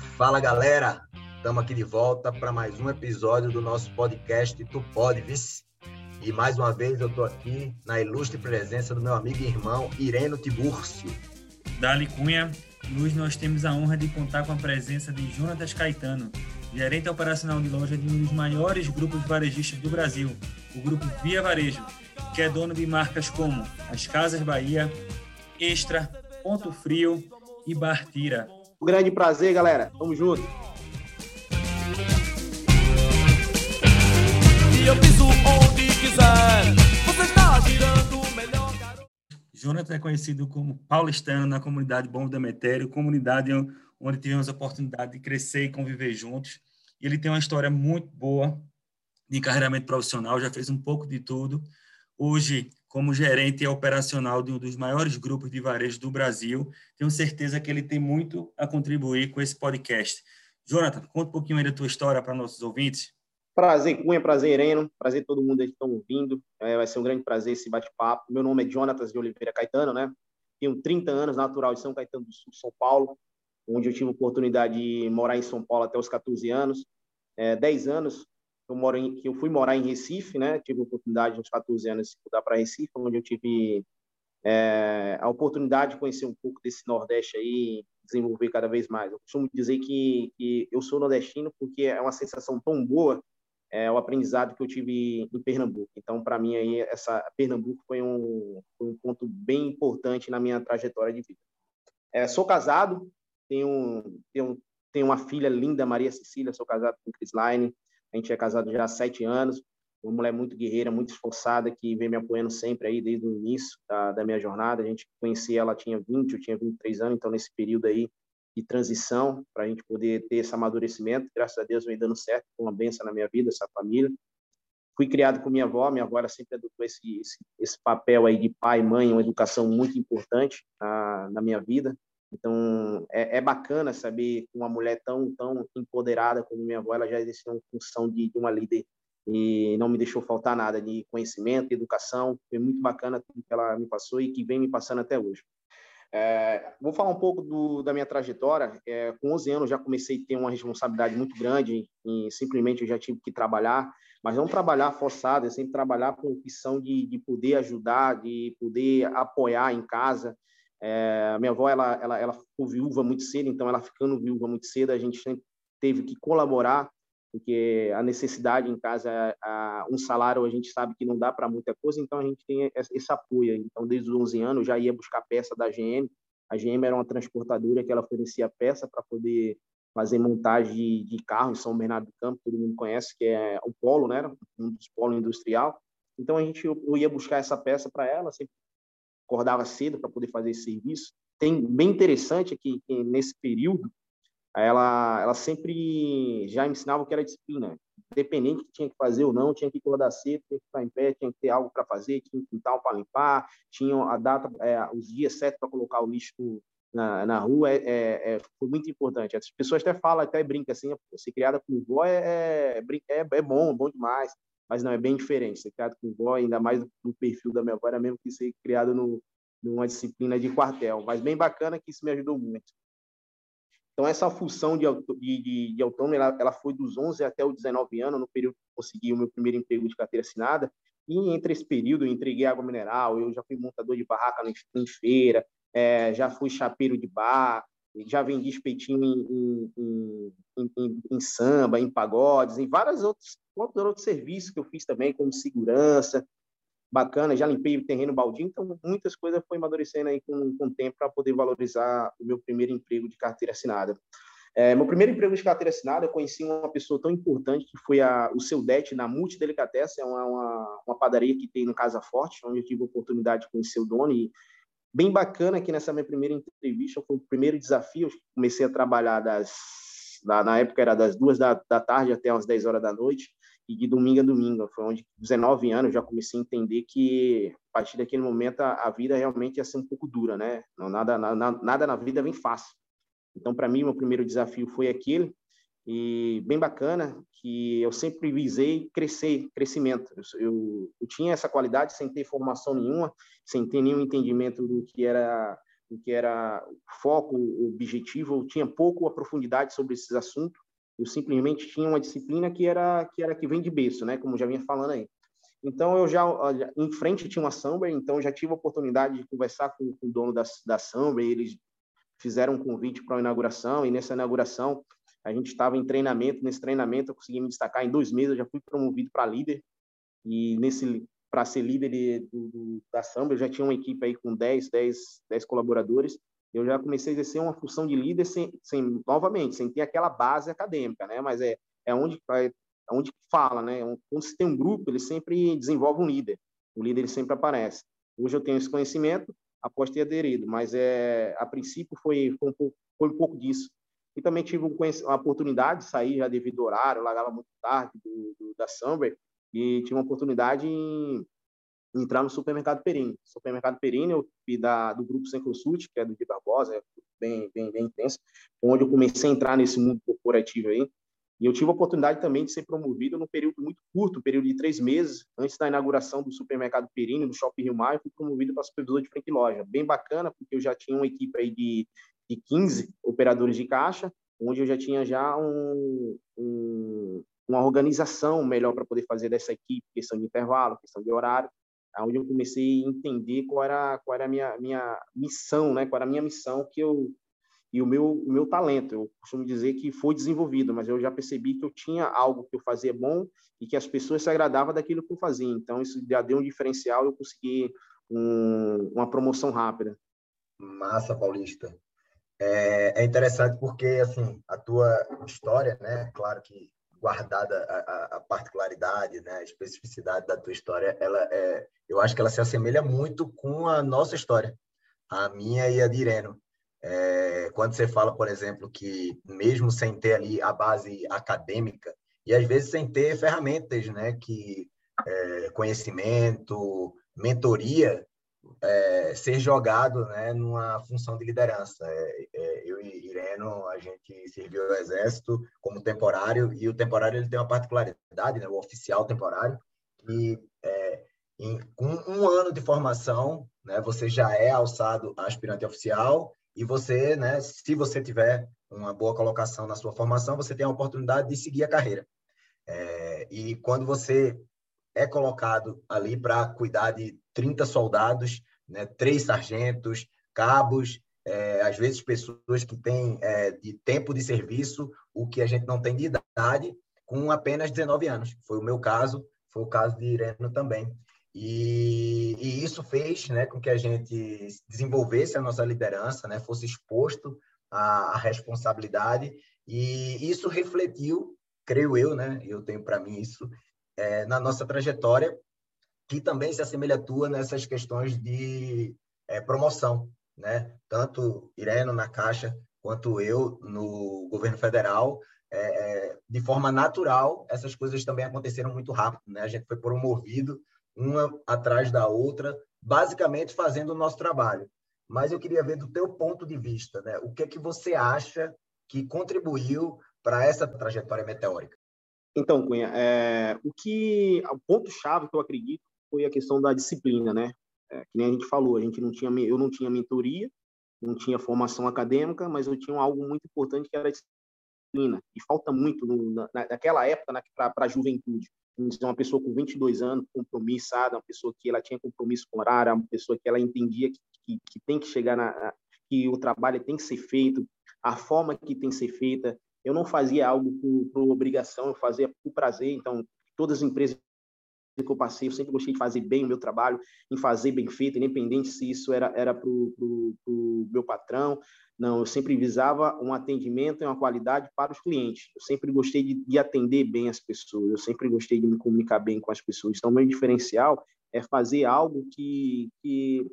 Fala galera, estamos aqui de volta para mais um episódio do nosso podcast Tu Pode, Vice. E mais uma vez eu estou aqui na ilustre presença do meu amigo e irmão Ireno Tibúrcio. Dali Cunha, hoje nós temos a honra de contar com a presença de Jonatas Caetano, gerente operacional de loja de um dos maiores grupos varejistas do Brasil, o Grupo Via Varejo, que é dono de marcas como As Casas Bahia, Extra, Ponto Frio e Bartira. Um grande prazer, galera. Tamo junto. E melhor Jonathan é conhecido como paulistano na comunidade Bom Demetério, comunidade onde tivemos a oportunidade de crescer e conviver juntos. E ele tem uma história muito boa de encarreiramento profissional, já fez um pouco de tudo. Hoje, como gerente operacional de um dos maiores grupos de varejo do Brasil, tenho certeza que ele tem muito a contribuir com esse podcast. Jonathan, conta um pouquinho aí da tua história para nossos ouvintes. Prazer, Cunha, prazer, Ireno, prazer todo mundo aí que estão ouvindo. É, vai ser um grande prazer esse bate-papo. Meu nome é Jonatas de Oliveira Caetano, né? Tenho 30 anos, natural de São Caetano do Sul, São Paulo, onde eu tive a oportunidade de morar em São Paulo até os 14 anos. É, 10 anos eu moro em, que eu fui morar em Recife, né? Tive a oportunidade, uns 14 anos, de mudar para Recife, onde eu tive é, a oportunidade de conhecer um pouco desse Nordeste aí, desenvolver cada vez mais. Eu costumo dizer que, que eu sou nordestino porque é uma sensação tão boa é, o aprendizado que eu tive em Pernambuco. Então, para mim, aí, essa Pernambuco foi um, foi um ponto bem importante na minha trajetória de vida. É, sou casado, tenho, tenho, tenho uma filha linda, Maria Cecília, sou casado com Chris Line, a gente é casado já há sete anos, uma mulher muito guerreira, muito esforçada, que vem me apoiando sempre aí desde o início da, da minha jornada. A gente conhecia ela, tinha 20, eu tinha 23 anos, então nesse período aí de transição para a gente poder ter esse amadurecimento. Graças a Deus vem dando certo, com uma benção na minha vida, essa família. Fui criado com minha avó, minha avó sempre adotou esse, esse, esse papel aí de pai e mãe, uma educação muito importante na minha vida. Então, é, é, bacana saber que uma mulher tão, tão empoderada como minha avó, ela já exerceu uma função de, de uma líder e não me deixou faltar nada de conhecimento, educação. Foi muito bacana tudo que ela me passou e que vem me passando até hoje. É, vou falar um pouco do, da minha trajetória. É, com 11 anos já comecei a ter uma responsabilidade muito grande e simplesmente eu já tive que trabalhar, mas não trabalhar forçado, é sempre trabalhar com opção de, de poder ajudar, de poder apoiar em casa. É, minha avó ela, ela, ela ficou viúva muito cedo, então ela ficando viúva muito cedo, a gente sempre teve que colaborar porque a necessidade em casa, a, um salário a gente sabe que não dá para muita coisa, então a gente tem esse apoio. Então, desde os 11 anos, eu já ia buscar peça da GM. A GM era uma transportadora que ela oferecia peça para poder fazer montagem de, de carro em São Bernardo do Campo, todo mundo conhece, que é o polo, né? um dos polos industrial. Então, a gente, eu, eu ia buscar essa peça para ela, sempre acordava cedo para poder fazer esse serviço. Tem bem interessante que, que nesse período, ela, ela sempre já me ensinava o que era disciplina. Independente que tinha que fazer ou não, tinha que acordar cedo, tinha que ficar em pé, tinha que ter algo para fazer, tinha um quintal para limpar, tinha a data, é, os dias certos para colocar o lixo na, na rua. É, é, é, foi muito importante. As pessoas até falam, até brincam assim, ser criada com vó é, é, é, é bom, bom demais, mas não, é bem diferente. Ser criado com vó, ainda mais no perfil da minha avó, era mesmo que ser criado no, numa disciplina de quartel. Mas bem bacana que isso me ajudou muito. Então, essa função de, de, de autônomo, ela, ela, foi dos 11 até os 19 anos, no período que consegui o meu primeiro emprego de carteira assinada. E entre esse período, eu entreguei água mineral, eu já fui montador de barraca em, feira, é, já fui chapeiro de bar, já vendi espetinho em, em, em, em, samba, em pagodes, em vários outros, outros serviços que eu fiz também, como segurança, bacana, já limpei o terreno baldio, então muitas coisas foi amadurecendo aí com, com o tempo para poder valorizar o meu primeiro emprego de carteira assinada. É, meu primeiro emprego de carteira assinada, eu conheci uma pessoa tão importante que foi a, o seu Det na Multidelicatessen, é uma, uma, uma, padaria que tem no Casa Forte, onde eu tive a oportunidade de conhecer o dono e bem bacana que nessa minha primeira entrevista foi o primeiro desafio, comecei a trabalhar das, na, na época era das duas da, da tarde até umas 10 horas da noite, e de domingo a domingo. Foi onde, 19 anos, já comecei a entender que, a partir daquele momento, a, a vida realmente ia ser um pouco dura, né? Não, nada, na, nada na vida vem fácil. Então, para mim, meu primeiro desafio foi aquele, e bem bacana, que eu sempre visei crescer, crescimento. Eu, eu, tinha essa qualidade sem ter formação nenhuma, sem ter nenhum entendimento do que era o que era foco, objetivo, eu tinha pouco a profundidade sobre esses assuntos. Eu simplesmente tinha uma disciplina que era que era que vem de berço, né? Como já vinha falando aí. Então eu já em frente tinha uma Samba, então já tive a oportunidade de conversar com, com o dono da, da Samba, eles fizeram um convite para a inauguração e nessa inauguração a gente estava em treinamento, nesse treinamento eu consegui me destacar em dois meses, eu já fui promovido para líder e nesse para ser líder de, do, da Samba, eu já tinha uma equipe aí com 10, 10, 10 colaboradores, eu já comecei a exercer uma função de líder sem, sem novamente, sem ter aquela base acadêmica, né? Mas é, é onde é onde fala, né? Quando se tem um grupo, ele sempre desenvolve um líder. O líder ele sempre aparece. Hoje eu tenho esse conhecimento, após ter aderido, mas é a princípio foi foi um pouco, foi um pouco disso. E também tive uma oportunidade de sair já devido ao horário, eu largava muito tarde do, do da Summer, e tive uma oportunidade em entrar no supermercado Perini. Supermercado Perini, eu fui da, do grupo Sem Consult, que é do Gui Barbosa, é bem, bem, bem intenso, onde eu comecei a entrar nesse mundo corporativo aí. E eu tive a oportunidade também de ser promovido num período muito curto, período de três meses, antes da inauguração do supermercado Perini, do Shopping Rio eu fui promovido para supervisor de frente loja. Bem bacana, porque eu já tinha uma equipe aí de, de 15 operadores de caixa, onde eu já tinha já um, um, uma organização melhor para poder fazer dessa equipe, questão de intervalo, questão de horário, onde eu comecei a entender qual era, qual era a minha, minha missão, né? qual era a minha missão que eu, e o meu, o meu talento. Eu costumo dizer que foi desenvolvido, mas eu já percebi que eu tinha algo que eu fazia bom e que as pessoas se agradavam daquilo que eu fazia. Então, isso já deu um diferencial eu consegui um, uma promoção rápida. Massa, Paulista. É, é, interessante porque, assim, a tua história, né, claro que guardada a, a, particularidade, né, a especificidade da tua história, ela é, eu acho que ela se assemelha muito com a nossa história, a minha e a de Ireno. É, quando você fala, por exemplo, que mesmo sem ter ali a base acadêmica e às vezes sem ter ferramentas, né, que é, conhecimento, mentoria, é, ser jogado, né, numa função de liderança. É, é, eu e Ireno, a gente serviu ao exército como temporário e o temporário ele tem uma particularidade, né, o oficial temporário, que é, em, com um ano de formação, né, você já é alçado a aspirante oficial e você, né, se você tiver uma boa colocação na sua formação, você tem a oportunidade de seguir a carreira. É, e quando você é colocado ali para cuidar de 30 soldados, né, três sargentos, cabos, é, às vezes pessoas que têm é, de tempo de serviço o que a gente não tem de idade, com apenas 19 anos. Foi o meu caso, foi o caso de Ireno também. E, e, isso fez né, com que a gente desenvolvesse a nossa liderança, né, fosse exposto à, à responsabilidade, e isso refletiu, creio eu, né, eu tenho para mim isso, é, na nossa trajetória, que também se assemelha à tua nessas questões de é, promoção. Né? Tanto Ireno na Caixa, quanto eu no governo federal, é, é, de forma natural, essas coisas também aconteceram muito rápido. Né? A gente foi promovido uma atrás da outra, basicamente fazendo o nosso trabalho. Mas eu queria ver do teu ponto de vista, né? O que é que você acha que contribuiu para essa trajetória meteórica? Então, Cunha, é, o que o ponto chave que eu acredito foi a questão da disciplina, né? É, que nem a gente falou, a gente não tinha eu não tinha mentoria, não tinha formação acadêmica, mas eu tinha algo muito importante que era a disciplina. E falta muito no, na, naquela época para a juventude uma pessoa com 22 anos, compromissada, uma pessoa que ela tinha compromisso com horário, uma pessoa que ela entendia que, que, que tem que chegar na que o trabalho tem que ser feito, a forma que tem que ser feita. Eu não fazia algo por, por obrigação, eu fazia por prazer. Então, todas as empresas que eu passei, eu sempre gostei de fazer bem o meu trabalho, em fazer bem feito, independente se isso era era para o meu patrão, não, eu sempre visava um atendimento e uma qualidade para os clientes. Eu sempre gostei de, de, atender bem as pessoas, eu sempre gostei de me comunicar bem com as pessoas. Então, meu diferencial é fazer algo que, que,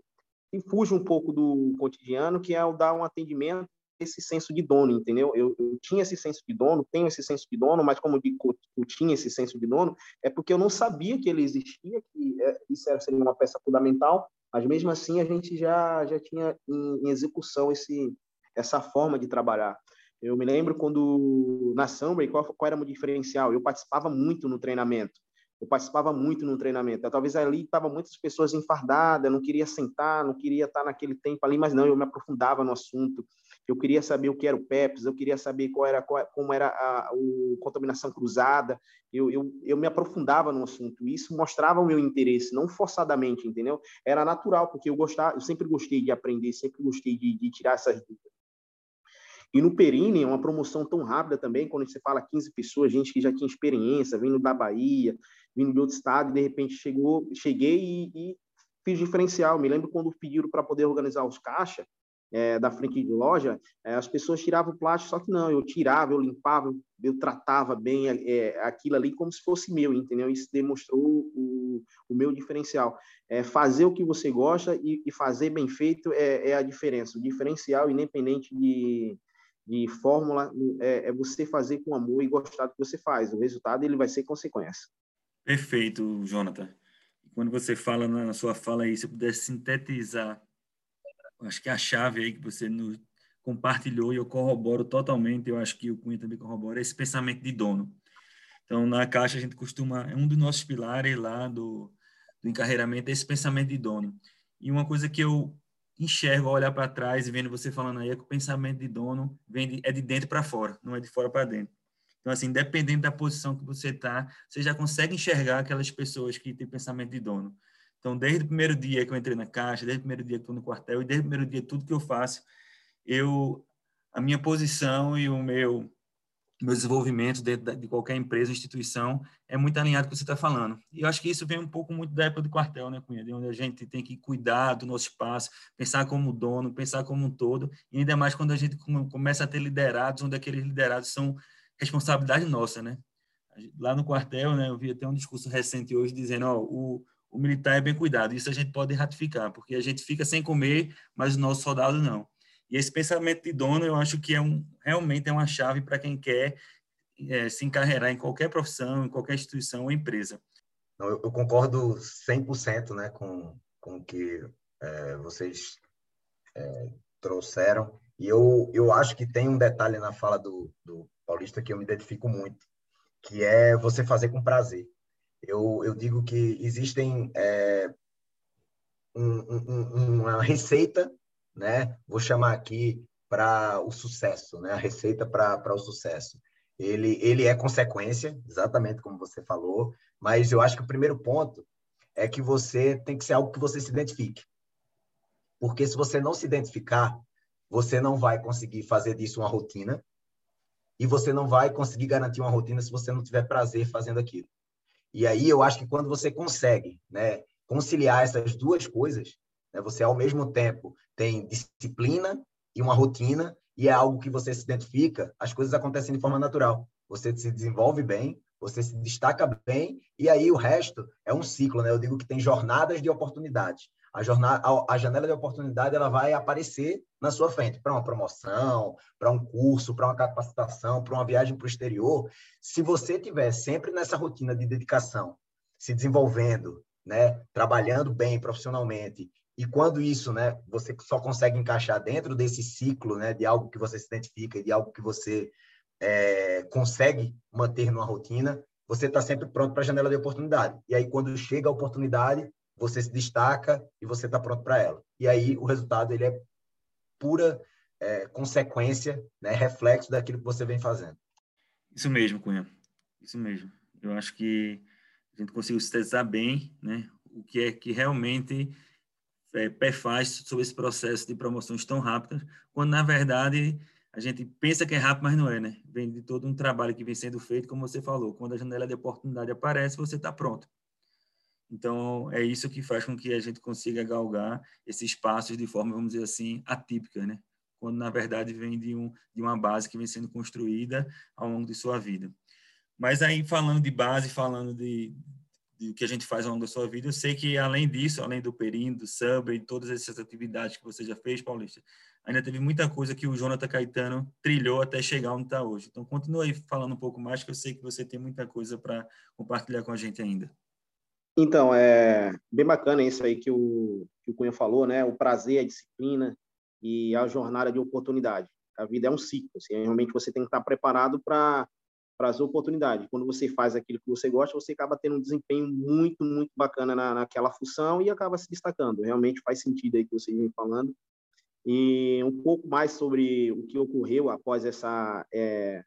que fuja um pouco do cotidiano, que é o dar um atendimento esse senso de dono, entendeu? Eu, eu, tinha esse senso de dono, tenho esse senso de dono, mas como eu tinha esse senso de dono, é porque eu não sabia que ele existia, que é, isso seria uma peça fundamental, mas mesmo assim a gente já, já tinha em, em execução esse, essa forma de trabalhar. Eu me lembro quando na Sunbury, qual, qual era o meu diferencial? Eu participava muito no treinamento. eu participava muito no treinamento. Talvez ali estavam muitas pessoas enfardadas, não queria sentar, não queria estar naquele tempo ali, mas não, eu me aprofundava no assunto. Eu queria saber o que era o PEPS, eu queria saber qual era, qual, como era a, contaminação cruzada. Eu, eu, eu me aprofundava no assunto. Isso mostrava o meu interesse, não forçadamente, entendeu? Era natural, porque eu gostava, eu sempre gostei de aprender, sempre gostei de, de tirar essas dúvidas. E no Perini, é uma promoção tão rápida também, quando você fala 15 pessoas, gente que já tinha experiência, vindo da Bahia, vindo de outro estado, de repente chegou, cheguei e, e fiz diferencial. Me lembro quando pediram para poder organizar os caixas é, da frente de loja, é, as pessoas tiravam o plástico, só que não, eu tirava, eu limpava, eu, tratava bem é, aquilo ali como se fosse meu, entendeu? Isso demonstrou o, o meu diferencial. É, fazer o que você gosta e, e fazer bem feito é, é a diferença. O diferencial, independente de, de fórmula é, é, você fazer com amor e gostar do que você faz. O resultado ele vai ser consequência. Perfeito, Jonathan. Quando você fala na sua fala aí, se puder sintetizar, acho que a chave aí que você nos compartilhou e eu corroboro totalmente, eu acho que o Cunha também corrobora, é esse pensamento de dono. Então, na Caixa, a gente costuma, é um dos nossos pilares lá do, do encarreiramento, é esse pensamento de dono. E uma coisa que eu enxergo ao olhar para trás e vendo você falando aí é que o pensamento de dono vem de, é de dentro para fora, não é de fora para dentro. Então, assim, dependendo da posição que você está, você já consegue enxergar aquelas pessoas que têm pensamento de dono. Então, desde o primeiro dia que eu entrei na caixa, desde o primeiro dia que estou no quartel e desde o primeiro dia tudo que eu faço, eu a minha posição e o meu meu desenvolvimento dentro de qualquer empresa, instituição, é muito alinhado com o que você está falando. E eu acho que isso vem um pouco muito da época do quartel, né, Cunha? De onde a gente tem que cuidar do nosso espaço, pensar como dono, pensar como um todo, e ainda mais quando a gente começa a ter liderados, onde aqueles liderados são responsabilidade nossa, né? Lá no quartel, né, eu vi até um discurso recente hoje dizendo, ó, o, o militar é bem cuidado. Isso a gente pode ratificar, porque a gente fica sem comer, mas o nosso soldado não. E esse pensamento de dono, eu acho que é um, realmente é uma chave para quem quer é, se encarregar em qualquer profissão, em qualquer instituição ou empresa. Eu, eu concordo 100% né, com, com o que é, vocês é, trouxeram. E eu, eu acho que tem um detalhe na fala do, do Paulista que eu me identifico muito, que é você fazer com prazer. Eu, eu digo que existem é, um, um, uma receita né? Vou chamar aqui para o sucesso, né? A receita para o sucesso. Ele, ele é consequência, exatamente como você falou, mas eu acho que o primeiro ponto é que você tem que ser algo que você se identifique. Porque se você não se identificar, você não vai conseguir fazer disso uma rotina e você não vai conseguir garantir uma rotina se você não tiver prazer fazendo aquilo. E aí eu acho que quando você consegue, né, conciliar essas duas coisas, né, você ao mesmo tempo tem disciplina e uma rotina, e é algo que você se identifica, as coisas acontecem de forma natural. Você se desenvolve bem, você se destaca bem, e aí o resto é um ciclo, né? Eu digo que tem jornadas de oportunidades. A, jornada, a, janela de oportunidade ela vai aparecer na sua frente para uma promoção, para um curso, para uma capacitação, para uma viagem para o exterior. Se você tiver sempre nessa rotina de dedicação, se desenvolvendo, né, trabalhando bem profissionalmente e quando isso, né, você só consegue encaixar dentro desse ciclo, né, de algo que você se identifica, de algo que você é, consegue manter numa rotina, você está sempre pronto para a janela de oportunidade. E aí, quando chega a oportunidade, você se destaca e você está pronto para ela. E aí, o resultado ele é pura é, consequência, né, reflexo daquilo que você vem fazendo. Isso mesmo, Cunha. Isso mesmo. Eu acho que a gente conseguiu sintetizar bem, né, o que é que realmente é, pé faz sobre esse processo de promoções tão rápidas, quando na verdade a gente pensa que é rápido, mas não é, né? Vem de todo um trabalho que vem sendo feito, como você falou. Quando a janela de oportunidade aparece, você está pronto. Então, é isso que faz com que a gente consiga galgar esses passos de forma, vamos dizer assim, atípica, né? Quando, na verdade, vem de, um, de uma base que vem sendo construída ao longo de sua vida. Mas aí, falando de base, falando de, do que a gente faz ao longo da sua vida. Eu sei que, além disso, além do Perim, do Samba e todas essas atividades que você já fez, Paulista, ainda teve muita coisa que o Jonathan Caetano trilhou até chegar onde está hoje. Então, continue aí falando um pouco mais, que eu sei que você tem muita coisa para compartilhar com a gente ainda. Então, é bem bacana isso aí que o, que o Cunha falou, né? O prazer, a disciplina e a jornada de oportunidade. A vida é um ciclo, assim, realmente você tem que estar preparado para as oportunidades. Quando você faz aquilo que você gosta, você acaba tendo um desempenho muito, muito bacana na, naquela função e acaba se destacando. Realmente faz sentido aí que você vem falando. E um pouco mais sobre o que ocorreu após essa é,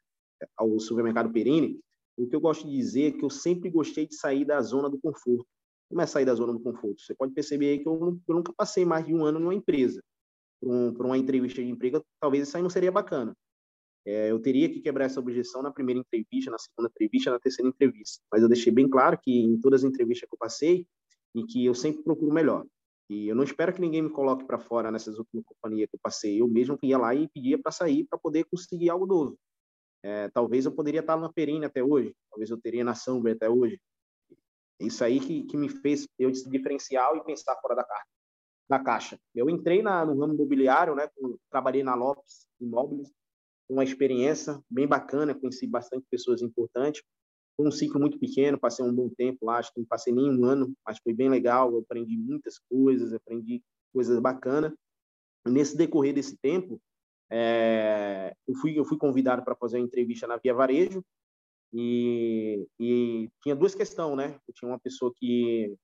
ao supermercado Perini, o que eu gosto de dizer é que eu sempre gostei de sair da zona do conforto. Como é sair da zona do conforto? Você pode perceber aí que eu, eu nunca passei mais de um ano numa empresa. Para um, uma entrevista de emprego, talvez isso aí não seria bacana. É, eu teria que quebrar essa objeção na primeira entrevista, na segunda entrevista, na terceira entrevista. Mas eu deixei bem claro que em todas as entrevistas que eu passei, e que eu sempre procuro melhor. E eu não espero que ninguém me coloque para fora nessas últimas companhias que eu passei. Eu mesmo ia lá e pedia para sair para poder conseguir algo novo. É, talvez eu poderia estar na Perine até hoje, talvez eu teria na Samba até hoje. Isso aí que, que me fez eu diferencial e pensar fora da, caixa. Da caixa. Eu entrei na, no ramo imobiliário, né? Trabalhei na Lopes Imóveis, uma experiência bem bacana, conheci bastante pessoas importantes. Foi um ciclo muito pequeno, passei um bom tempo lá, acho que não passei nem um ano, mas foi bem legal. Eu aprendi muitas coisas, aprendi coisas bacanas. Nesse decorrer desse tempo, é, eu fui eu fui convidado para fazer uma entrevista na Via Varejo e, e tinha duas questões, né? Eu tinha uma pessoa que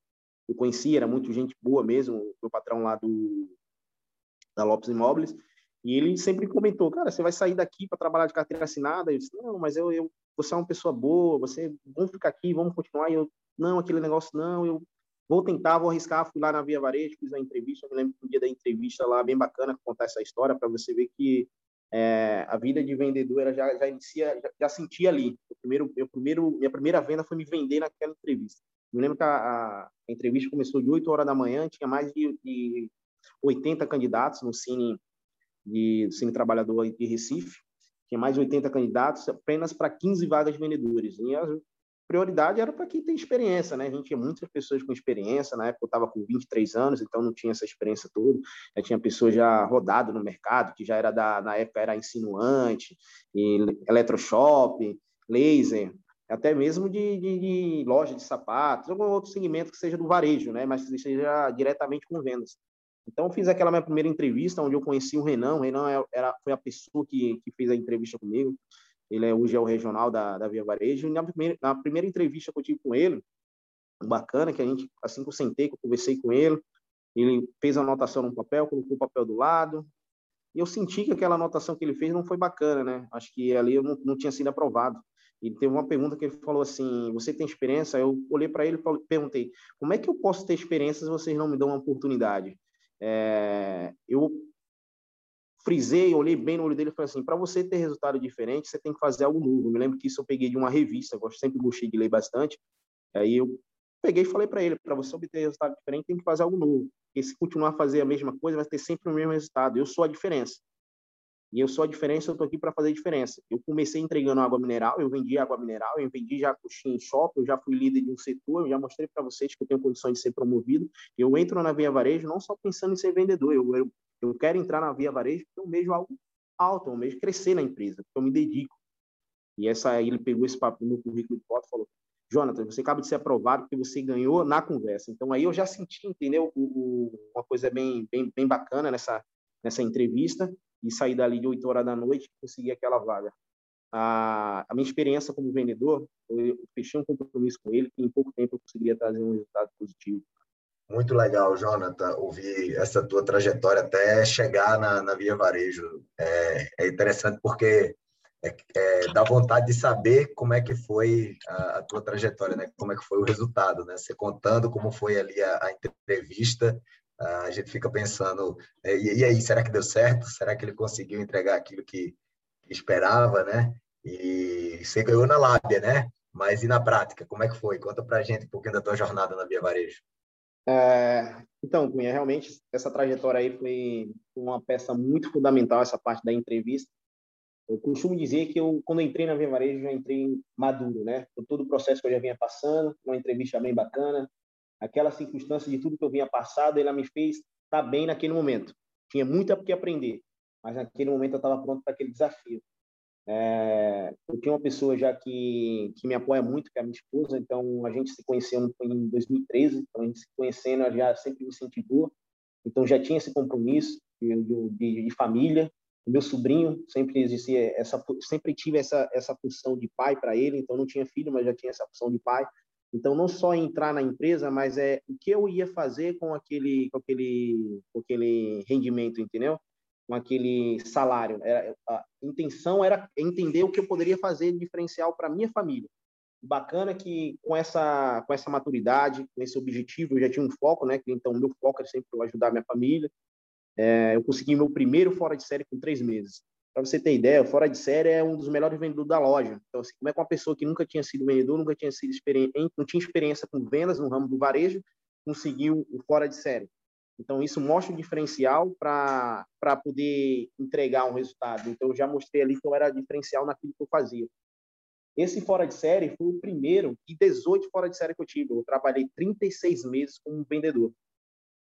eu conhecia, era muito gente boa mesmo, o patrão lá do da Lopes Imóveis, e ele sempre comentou, cara, você vai sair daqui para trabalhar de carteira assinada? Eu disse, não, mas eu, eu, você é uma pessoa boa, você, vamos ficar aqui, vamos continuar. E eu, não, aquele negócio não, eu vou tentar, vou arriscar. Fui lá na Via Varejo, fiz a entrevista. Me lembro que um dia da entrevista lá, bem bacana, contar essa história para você ver que é, a vida de vendedor já, já inicia, já, já senti ali. O primeiro, meu primeiro, minha primeira venda foi me vender naquela entrevista. Me lembro que a, a entrevista começou de 8 horas da manhã, tinha mais de, de 80 candidatos no Cine, de, Cine Trabalhador de Recife, tinha mais de 80 candidatos, apenas para 15 vagas de vendedores. E prioridade era para quem tem experiência, né? A gente tinha muitas pessoas com experiência, na época eu estava com 23 anos, então não tinha essa experiência toda. Já tinha pessoas já rodado no mercado, que já era da, na época era insinuante, e eletroshop, laser, até mesmo de, de, de, loja de sapatos, algum outro segmento que seja do varejo, né? Mas que seja diretamente com vendas. Então, fiz aquela minha primeira entrevista, onde eu conheci o Renan. O Renan é, era, foi a pessoa que, que fez a entrevista comigo. Ele é, hoje é o regional da, da Via Varejo. E na primeira, na primeira entrevista que eu tive com ele, bacana, que a gente, assim que eu sentei, que eu conversei com ele, ele fez a anotação no papel, colocou o papel do lado. E eu senti que aquela anotação que ele fez não foi bacana, né? Acho que ali eu não, não tinha sido aprovado. E teve uma pergunta que ele falou assim: Você tem experiência? Eu olhei para ele e perguntei: Como é que eu posso ter experiência se vocês não me dão uma oportunidade? É, eu frisei, olhei bem no olho dele e falei assim: para você ter resultado diferente, você tem que fazer algo novo. Eu me lembro que isso eu peguei de uma revista, eu sempre gostei de ler bastante. Aí eu peguei e falei para ele: para você obter resultado diferente, tem que fazer algo novo. Porque se continuar a fazer a mesma coisa, vai ter sempre o mesmo resultado. Eu sou a diferença. E eu sou a diferença, eu estou aqui para fazer diferença. Eu comecei entregando água mineral, eu vendi água mineral, eu vendi já coxinha em shopping, eu já fui líder de um setor, eu já mostrei para vocês que eu tenho condições de ser promovido. Eu entro na Via Varejo não só pensando em ser vendedor, eu, eu, eu quero entrar na Via Varejo porque eu vejo algo alto, eu vejo crescer na empresa, porque eu me dedico. E essa aí ele pegou esse papo no currículo de foto e falou: Jonathan, você acaba de ser aprovado porque você ganhou na conversa. Então aí eu já senti, entendeu? O, o, uma coisa bem, bem, bem bacana nessa, nessa entrevista e sair dali de 8 horas da noite e conseguir aquela vaga. A, a minha experiência como vendedor, eu fechei um compromisso com ele que em pouco tempo eu conseguiria trazer um resultado positivo. Muito legal, Jonathan, ouvir essa tua trajetória até chegar na, na Via Varejo. É, é interessante porque é, é, dá vontade de saber como é que foi a, a, tua trajetória, né? Como é que foi o resultado, né? Você contando como foi ali a, a entrevista, a gente fica pensando, é, e, aí, será que deu certo? Será que ele conseguiu entregar aquilo que, esperava, né? E você ganhou na lábia, né? Mas e na prática, como é que foi? Conta pra gente um pouquinho da tua jornada na Via Varejo. É, então, Cunha, realmente essa trajetória aí foi uma peça muito fundamental, essa parte da entrevista. Eu costumo dizer que eu, quando eu entrei na Via Varejo, já entrei maduro, né? Com todo o processo que eu já vinha passando, uma entrevista bem bacana, aquela circunstância de tudo que eu vinha passado, ela me fez estar bem naquele momento. Tinha muito a que aprender, mas naquele momento eu estava pronto para aquele desafio. É, eu tenho uma pessoa já que, que me apoia muito, que é a minha esposa, então a gente se conheceu em 2013, então a gente se conhecendo, já sempre me incentivou, então já tinha esse compromisso de, de, de família, meu sobrinho sempre existia essa, sempre tive essa essa função de pai para ele. Então não tinha filho, mas já tinha essa função de pai. Então não só entrar na empresa, mas é o que eu ia fazer com aquele com aquele com aquele rendimento, entendeu? Com aquele salário. Era, a intenção era entender o que eu poderia fazer de diferencial para minha família bacana que com essa com essa maturidade, com esse objetivo, eu já tinha um foco, né? Então meu foco era sempre ajudar minha família. É, eu consegui meu primeiro fora de série com três meses. Para você ter ideia, fora de série é um dos melhores vendedores da loja. Então, assim, como é que uma pessoa que nunca tinha sido vendedor, nunca tinha sido experiente, não tinha experiência com vendas no ramo do varejo, conseguiu o fora de série? Então, isso mostra o diferencial para poder entregar um resultado. Então, eu já mostrei ali que eu era diferencial naquilo que eu fazia. Esse fora de série foi o primeiro e 18 fora de série que eu tive. Eu trabalhei 36 meses como vendedor.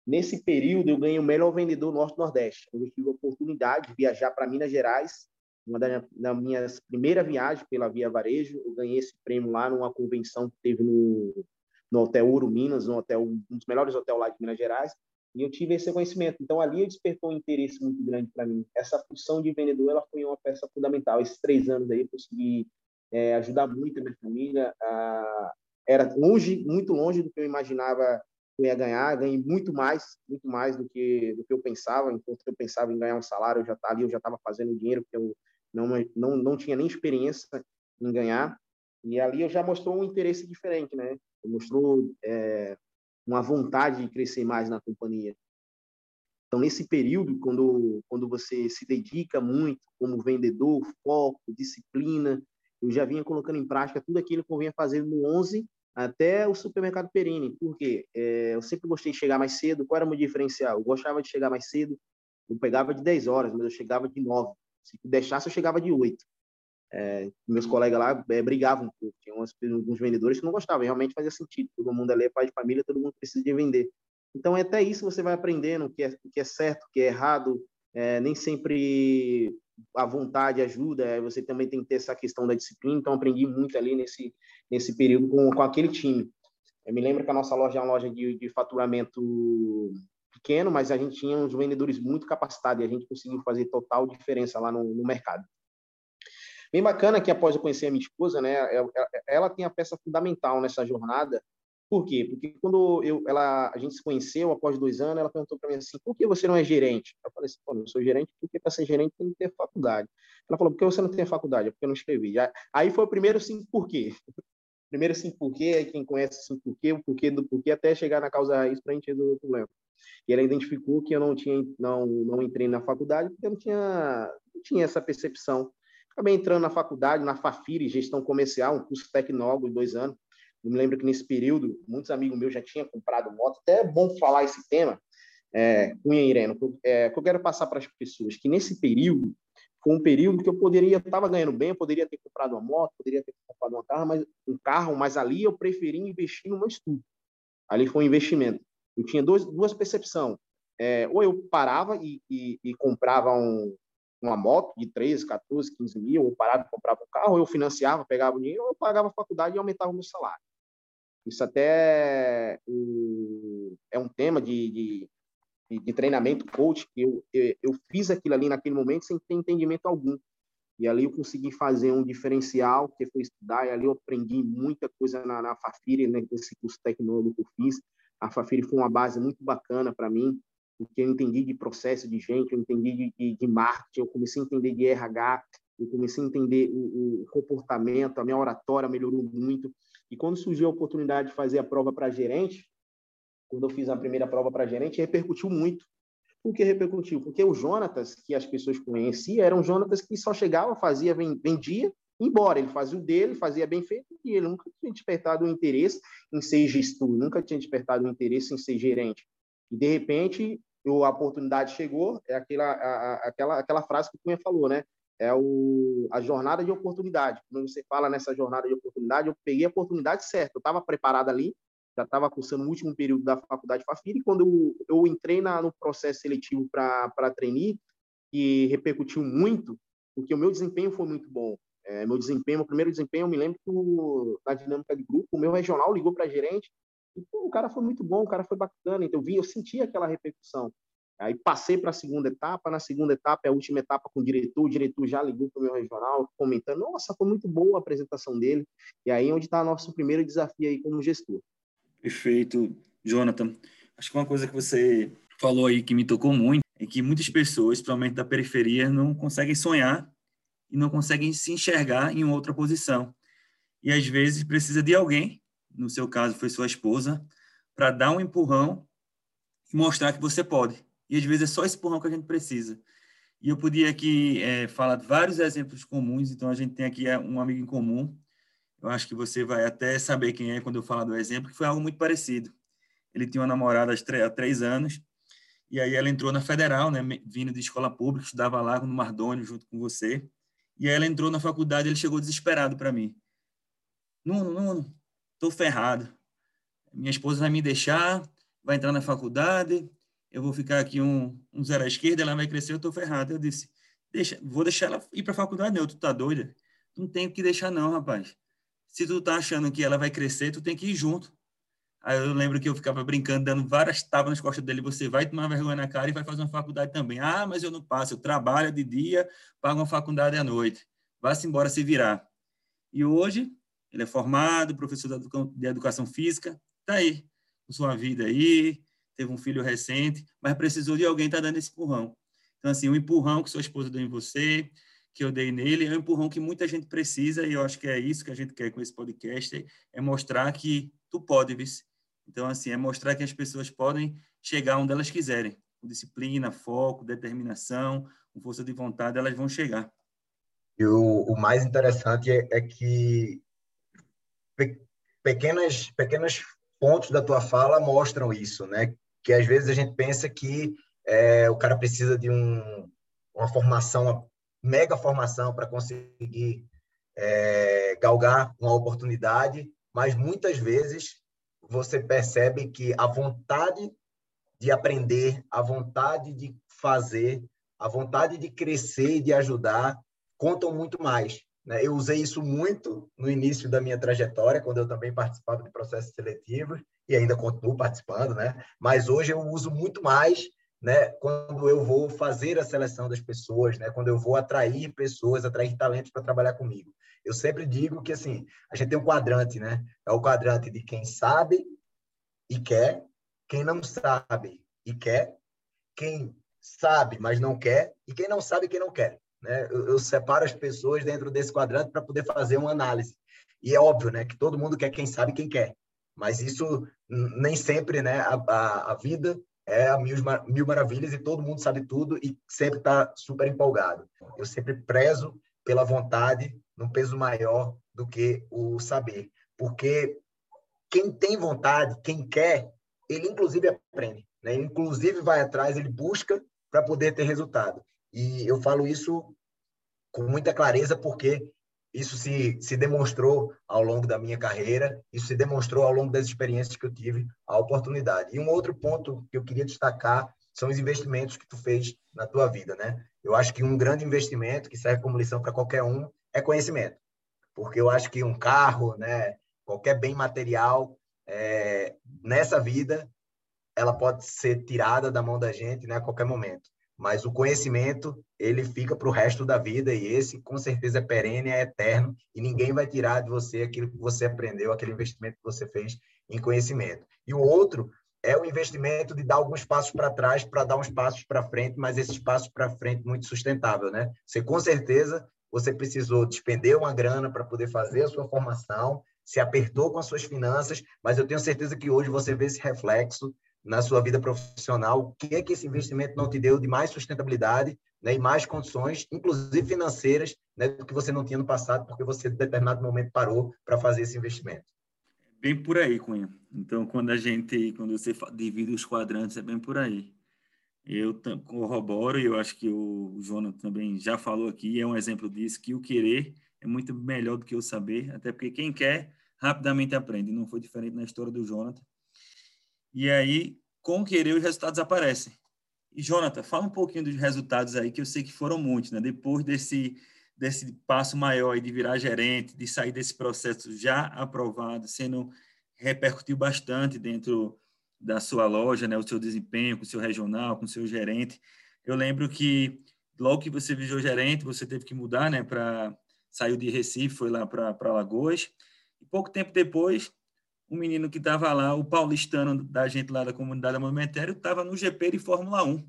Nesse período, eu ganhei o melhor vendedor Norte-Nordeste. Eu tive a oportunidade de viajar para Minas Gerais, uma das minhas primeiras viagens pela Via Varejo. Eu ganhei esse prêmio lá numa convenção que teve no, no Hotel Ouro Minas, um, hotel, um dos melhores hotéis lá de Minas Gerais. E eu tive esse conhecimento. Então, ali despertou um interesse muito grande para mim. Essa função de vendedor ela foi uma peça fundamental. Esses três anos aí, eu consegui é, ajudar muito a minha família. A, era longe, muito longe do que eu imaginava que eu ia ganhar. Ganhei muito mais, muito mais do que do que eu pensava. Enquanto eu pensava em ganhar um salário, eu já estava ali, eu já estava fazendo dinheiro porque eu não não não tinha nem experiência em ganhar. E ali eu já mostrou um interesse diferente, né? Mostrou é, uma vontade de crescer mais na companhia. Então, nesse período, quando, quando você se dedica muito como vendedor, foco, disciplina, eu já vinha colocando em prática tudo aquilo que eu vinha fazendo no 11 até o supermercado Perini. Por quê? É, eu sempre gostei de chegar mais cedo. Qual era o meu diferencial? Eu gostava de chegar mais cedo. Eu pegava de 10 horas, mas eu chegava de 9. Se deixasse, eu chegava de 8. É, meus colegas lá é, brigavam. Tinha uns, alguns vendedores que não gostavam. Realmente fazia sentido. Todo mundo ali é pai de família, todo mundo precisa de vender. Então, é até isso você vai aprendendo o que é, o que é certo, o que é errado. É, nem sempre a vontade ajuda, é, você também tem que ter essa questão da disciplina, então aprendi muito ali nesse, nesse período com, com aquele time. Eu me lembro que a nossa loja é uma loja de, de faturamento pequeno, mas a gente tinha uns vendedores muito capacitados e a gente conseguiu fazer total diferença lá no, no mercado. Bem bacana que após eu conhecer a minha esposa, né, ela tem a peça fundamental nessa jornada, por quê? Porque quando eu, ela, a gente se conheceu após dois anos, ela perguntou para mim assim: por que você não é gerente? Eu falei assim: pô, eu sou gerente porque para ser gerente tem que ter faculdade. Ela falou: por que você não tem faculdade? É porque eu não escrevi. Aí foi o primeiro sim por quê. Primeiro sim por quê, quem conhece sim por quê, o porquê do porquê, até chegar na causa raiz para a gente resolver o problema. E ela identificou que eu não tinha, não, não entrei na faculdade porque eu não tinha, não tinha essa percepção. Acabei entrando na faculdade, na Fafiri, gestão comercial, um curso tecnólogo de dois anos eu me lembro que nesse período, muitos amigos meus já tinham comprado moto. Até é bom falar esse tema, é, Cunha Irene, é, que eu quero passar para as pessoas, que nesse período, foi um período que eu poderia, estava ganhando bem, eu poderia ter comprado uma moto, poderia ter comprado um carro, mas, um carro, mas ali eu preferi investir no meu estudo. Ali foi um investimento. Eu tinha dois, duas percepções. É, ou eu parava e, e, e comprava um, uma moto de 13, 14, 15 mil, ou parava comprava um carro, eu financiava, pegava o dinheiro, eu pagava a faculdade e aumentava o meu salário. Isso até é um tema de, de, de treinamento coach que eu, eu fiz aquilo ali naquele momento sem ter entendimento algum. E ali eu consegui fazer um diferencial, que foi estudar, e ali eu aprendi muita coisa na, na Fafiri, né, nesse curso tecnológico que eu fiz. A Fafiri foi uma base muito bacana para mim, porque eu entendi de processo de gente, eu entendi de, de, de marketing, eu comecei a entender de RH, eu comecei a entender o, o comportamento, a minha oratória melhorou muito. E quando surgiu a oportunidade de fazer a prova para gerente, quando eu fiz a primeira prova para gerente, repercutiu muito. Por que repercutiu? Porque o Jonatas, que as pessoas conheciam, era um Jonatas que só chegava, fazia, vendia, embora. Ele fazia o dele, fazia bem feito, e ele nunca tinha despertado o interesse em ser gestor, nunca tinha despertado o interesse em ser gerente. E, de repente, a oportunidade chegou, é aquela, a, aquela, aquela frase que o Cunha falou, né? é o, a jornada de oportunidade. Quando você fala nessa jornada de oportunidade, eu peguei a oportunidade certa. Eu estava preparado ali, já estava cursando o último período da faculdade Fafiri, quando eu, eu entrei na, no processo seletivo para trainee, que repercutiu muito, porque o meu desempenho foi muito bom. É, meu desempenho, meu primeiro desempenho, eu me lembro que o, na dinâmica de grupo, o meu regional ligou para a gerente, e pô, o cara foi muito bom, o cara foi bacana, então eu vi, eu senti aquela repercussão. Aí passei para a segunda etapa, na segunda etapa é a última etapa com o diretor, o diretor já ligou para o meu regional, comentando, nossa, foi muito boa a apresentação dele, e aí é onde está nosso primeiro desafio aí como gestor. Perfeito, Jonathan. Acho que uma coisa que você falou aí que me tocou muito é que muitas pessoas, principalmente da periferia, não conseguem sonhar e não conseguem se enxergar em outra posição. E às vezes precisa de alguém, no seu caso foi sua esposa, para dar um empurrão e mostrar que você pode. E às vezes é só esse empurrão que a gente precisa. E eu podia aqui é, falar de vários exemplos comuns, então a gente tem aqui é, um amigo em comum. Eu acho que você vai até saber quem é quando eu falar do exemplo, que foi algo muito parecido. Ele tinha uma namorada há três anos, e aí ela entrou na federal, né, vindo de escola pública, estudava lá no Mardônio junto com você. E aí ela entrou na faculdade, ele chegou desesperado para mim. Nuno, Nuno, tô ferrado. Minha esposa vai me deixar, vai entrar na faculdade, eu vou ficar aqui um, um zero à esquerda, ela vai crescer, eu tô ferrado. Eu disse, deixa, vou deixar ela ir para a faculdade, não, tu tá doida? Não tem que deixar não, rapaz. Se tu tá achando que ela vai crescer, tu tem que ir junto. Aí eu lembro que eu ficava brincando, dando várias tapas nas costas dele. Você vai tomar vergonha na cara e vai fazer uma faculdade também. Ah, mas eu não passo. Eu trabalho de dia, pago uma faculdade à noite. Vá-se embora se virar. E hoje, ele é formado, professor de educação física. Tá aí, com sua vida aí. Teve um filho recente, mas precisou de alguém estar tá dando esse empurrão. Então, assim, o empurrão que sua esposa deu em você, que eu dei nele, é um empurrão que muita gente precisa. E eu acho que é isso que a gente quer com esse podcast: é mostrar que tu pode, vice então, assim, é mostrar que as pessoas podem chegar onde elas quiserem. Com disciplina, foco, determinação, com força de vontade, elas vão chegar. E o, o mais interessante é, é que pe, pequenas, pequenos pontos da tua fala mostram isso, né? Que às vezes a gente pensa que é, o cara precisa de um, uma formação, uma mega formação para conseguir é, galgar uma oportunidade, mas muitas vezes você percebe que a vontade de aprender, a vontade de fazer, a vontade de crescer e de ajudar contam muito mais. Né? Eu usei isso muito no início da minha trajetória, quando eu também participava de processos seletivos e ainda continuo participando, né? Mas hoje eu uso muito mais, né? Quando eu vou fazer a seleção das pessoas, né? Quando eu vou atrair pessoas, atrair talentos para trabalhar comigo. Eu sempre digo que, assim, a gente tem um quadrante, né? É o quadrante de quem sabe e quer, quem não sabe e quer, quem sabe, mas não quer, e quem não sabe e quem não quer. Né? Eu, eu separo as pessoas dentro desse quadrante para poder fazer uma análise. E é óbvio né, que todo mundo quer quem sabe quem quer. Mas isso nem sempre, né? A, a, a vida é a mil, mil maravilhas e todo mundo sabe tudo e sempre está super empolgado. Eu sempre prezo pela vontade num peso maior do que o saber. Porque quem tem vontade, quem quer, ele inclusive aprende. Né? Ele inclusive vai atrás, ele busca para poder ter resultado. E eu falo isso com muita clareza porque isso se, se demonstrou ao longo da minha carreira, isso se demonstrou ao longo das experiências que eu tive, a oportunidade. E um outro ponto que eu queria destacar são os investimentos que tu fez na tua vida, né? Eu acho que um grande investimento que serve como lição para qualquer um é conhecimento, porque eu acho que um carro, né, qualquer bem material é, nessa vida, ela pode ser tirada da mão da gente, né, a qualquer momento. Mas o conhecimento ele fica para o resto da vida e esse com certeza é perene, é eterno e ninguém vai tirar de você aquilo que você aprendeu, aquele investimento que você fez em conhecimento. E o outro é o investimento de dar alguns passos para trás para dar uns passos para frente, mas esses passos para frente muito sustentável, né? Você com certeza você precisou despender uma grana para poder fazer a sua formação, se apertou com as suas finanças, mas eu tenho certeza que hoje você vê esse reflexo na sua vida profissional. O que é que esse investimento não te deu de mais sustentabilidade né, e mais condições, inclusive financeiras, né, do que você não tinha no passado, porque você, em determinado momento, parou para fazer esse investimento? Bem por aí, Cunha. Então, quando a gente, quando você divide os quadrantes, é bem por aí. Eu corroboro, e eu acho que o Jonas também já falou aqui, é um exemplo disso, que o querer é muito melhor do que o saber, até porque quem quer rapidamente aprende. Não foi diferente na história do Jonathan. E aí, com querer, os resultados aparecem. E, Jonathan, fala um pouquinho dos resultados aí, que eu sei que foram muitos, né? Depois desse, desse passo maior de virar gerente, de sair desse processo já aprovado, sendo repercutiu bastante dentro da sua loja, né, o seu desempenho com o seu regional, com o seu gerente. Eu lembro que logo que você virou gerente, você teve que mudar, né, para saiu de Recife, foi lá para Lagoas. E pouco tempo depois, o menino que estava lá, o paulistano da gente lá da comunidade monumentária, estava no GP de Fórmula 1, o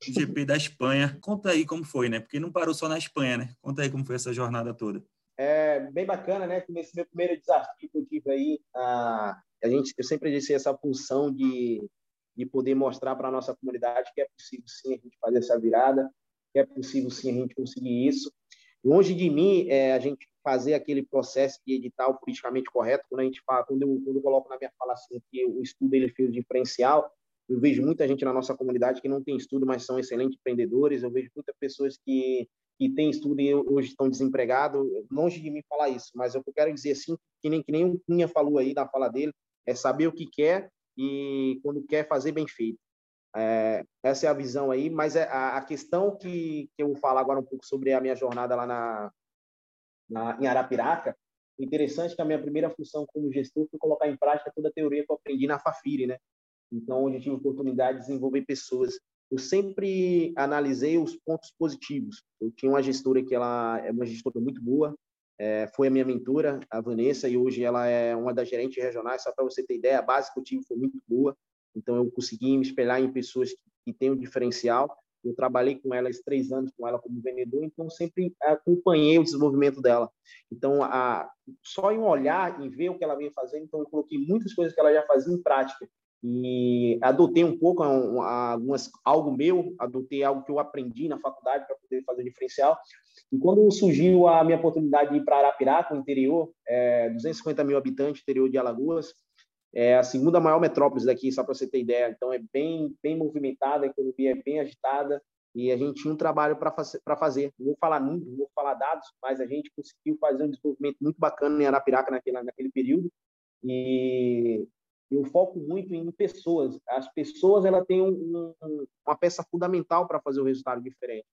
GP da Espanha. Conta aí como foi, né? Porque não parou só na Espanha, né? Conta aí como foi essa jornada toda. É bem bacana, né? Nesse meu primeiro desafio que eu tive aí, a, a gente, eu sempre disse essa função de, de poder mostrar para a nossa comunidade que é possível sim a gente fazer essa virada, que é possível sim a gente conseguir isso. Longe de mim é, a gente fazer aquele processo de editar o politicamente correto, quando a gente fala, quando eu, quando eu coloco na minha fala assim, que o estudo ele fez diferencial, eu vejo muita gente na nossa comunidade que não tem estudo, mas são excelentes empreendedores, eu vejo muitas pessoas que que têm estudo e hoje estão desempregados, longe de mim falar isso, mas eu quero dizer assim, que nem, que nem o Cunha falou aí na fala dele, é saber o que quer e quando quer fazer bem feito. É, essa é a visão aí, mas é a, a questão que, que, eu vou falar agora um pouco sobre a minha jornada lá na, na, em Arapiraca, interessante que a minha primeira função como gestor foi colocar em prática toda a teoria que eu aprendi na Fafiri, né? Então, onde eu tive oportunidade de desenvolver pessoas. Eu sempre analisei os pontos positivos. Eu tinha uma gestora que ela é uma gestora muito boa, é, foi a minha mentora, a Vanessa, e hoje ela é uma das gerentes regionais. Só para você ter ideia, a base que eu tive foi muito boa. Então, eu consegui me espelhar em pessoas que, que têm um diferencial. Eu trabalhei com ela três anos com ela como vendedor, então sempre acompanhei o desenvolvimento dela. Então, a, só em olhar e ver o que ela vem fazendo, então eu coloquei muitas coisas que ela já fazia em prática e adotei um pouco algumas algo meu, adotei algo que eu aprendi na faculdade para poder fazer diferencial. E quando surgiu a minha oportunidade de ir para Arapiraca, no interior, é, 250 mil habitantes, interior de Alagoas, é a segunda maior metrópole daqui, só para você ter ideia. Então é bem bem movimentada, a economia é bem agitada e a gente tinha um trabalho para fazer. Não vou falar números, não vou falar dados, mas a gente conseguiu fazer um desenvolvimento muito bacana em Arapiraca naquele naquele período. E eu foco muito em pessoas. As pessoas ela têm um, um, uma peça fundamental para fazer o resultado diferente.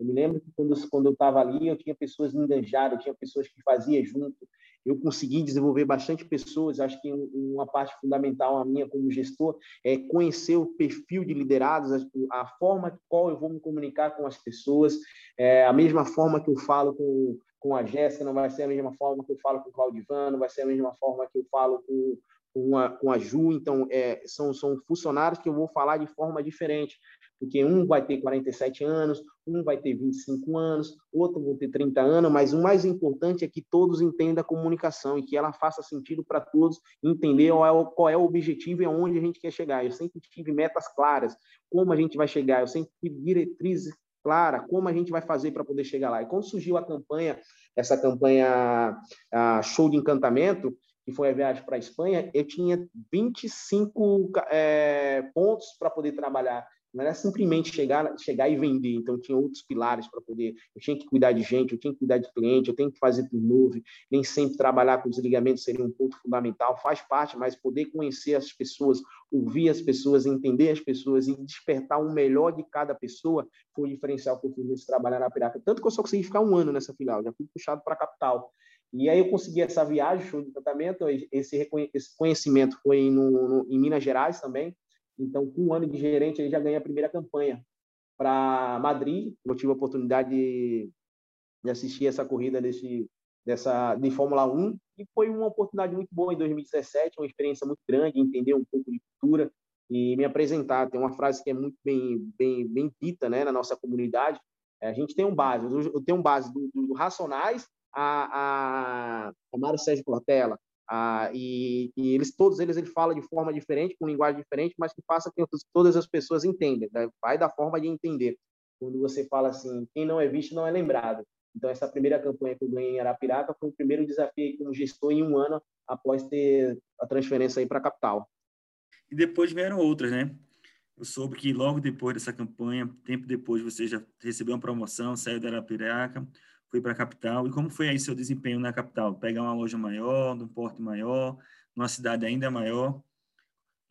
Eu me lembro que quando, quando eu estava ali, eu tinha pessoas enganjadas, eu tinha pessoas que faziam junto. Eu consegui desenvolver bastante pessoas. Acho que uma parte fundamental a minha como gestor é conhecer o perfil de liderados, a, a forma qual eu vou me comunicar com as pessoas, é, a mesma forma que eu falo com, com a Jéssica, não vai ser a mesma forma que eu falo com o Claudivan, não vai ser a mesma forma que eu falo com, com a, com a Ju, então é, são, são funcionários que eu vou falar de forma diferente, porque um vai ter 47 anos, um vai ter 25 anos, outro vai ter 30 anos, mas o mais importante é que todos entendam a comunicação e que ela faça sentido para todos entender qual é, o, qual é o objetivo e aonde a gente quer chegar. Eu sempre tive metas claras, como a gente vai chegar, eu sempre tive diretrizes clara como a gente vai fazer para poder chegar lá. E quando surgiu a campanha, essa campanha Show de Encantamento, que foi a viagem para a Espanha, eu tinha 25 é, pontos para poder trabalhar. Não era simplesmente chegar, chegar e vender. Então, tinha outros pilares para poder. Eu tinha que cuidar de gente, eu tinha que cuidar de cliente, eu tenho que fazer por novo. Nem sempre trabalhar com desligamento seria um ponto fundamental. Faz parte, mas poder conhecer as pessoas, ouvir as pessoas, entender as pessoas e despertar o melhor de cada pessoa foi o diferencial que eu fiz nesse trabalhar na Piraca. Tanto que eu só consegui ficar um ano nessa filial, já fui puxado para a capital. E aí eu consegui essa viagem, show de tratamento, esse, esse conhecimento foi no, no, em Minas Gerais também. Então, com um ano de gerente, ele já ganhei a primeira campanha para Madrid. Eu tive a oportunidade de, de assistir essa corrida desse, dessa, de Fórmula 1 e foi uma oportunidade muito boa em 2017, uma experiência muito grande, entender um pouco de cultura e me apresentar. Tem uma frase que é muito bem, bem, bem dita né, na nossa comunidade. É, a gente tem um base, eu tenho um base do, do Racionais a, a, a Mário Sérgio Cortella, a, e, e, eles todos eles ele fala de forma diferente, com linguagem diferente, mas que faça que todas as pessoas entendam. Né? Vai da forma de entender. Quando você fala assim, quem não é visto não é lembrado. Então essa primeira campanha que eu ganhei em Arapiraca foi o primeiro desafio como gestor em um ano após ter a transferência aí para a capital. E depois vieram outras, né? Eu soube que logo depois dessa campanha, tempo depois, você já recebeu uma promoção, saiu da Arapiraca, foi para a capital. E como foi aí seu desempenho na capital? Pegar uma loja maior, num porto maior, numa cidade ainda maior,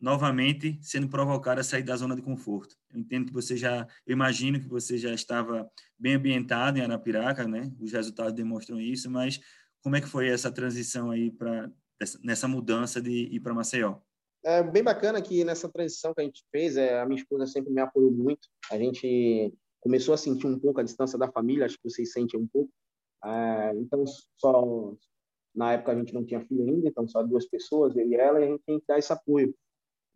novamente sendo provocado a sair da zona de conforto. Eu entendo que você já, eu imagino que você já estava bem ambientado em Arapiraca, né? Os resultados demonstram isso, mas como é que foi essa transição aí para nessa mudança de ir para Maceió? é bem bacana que nessa transição que a gente fez, é, a minha esposa sempre me apoiou muito. A gente começou a sentir um pouco a distância da família, acho que vocês sentem um pouco. É, então, só na época a gente não tinha filho ainda, então só duas pessoas, eu e ela, e a gente tem que dar esse apoio.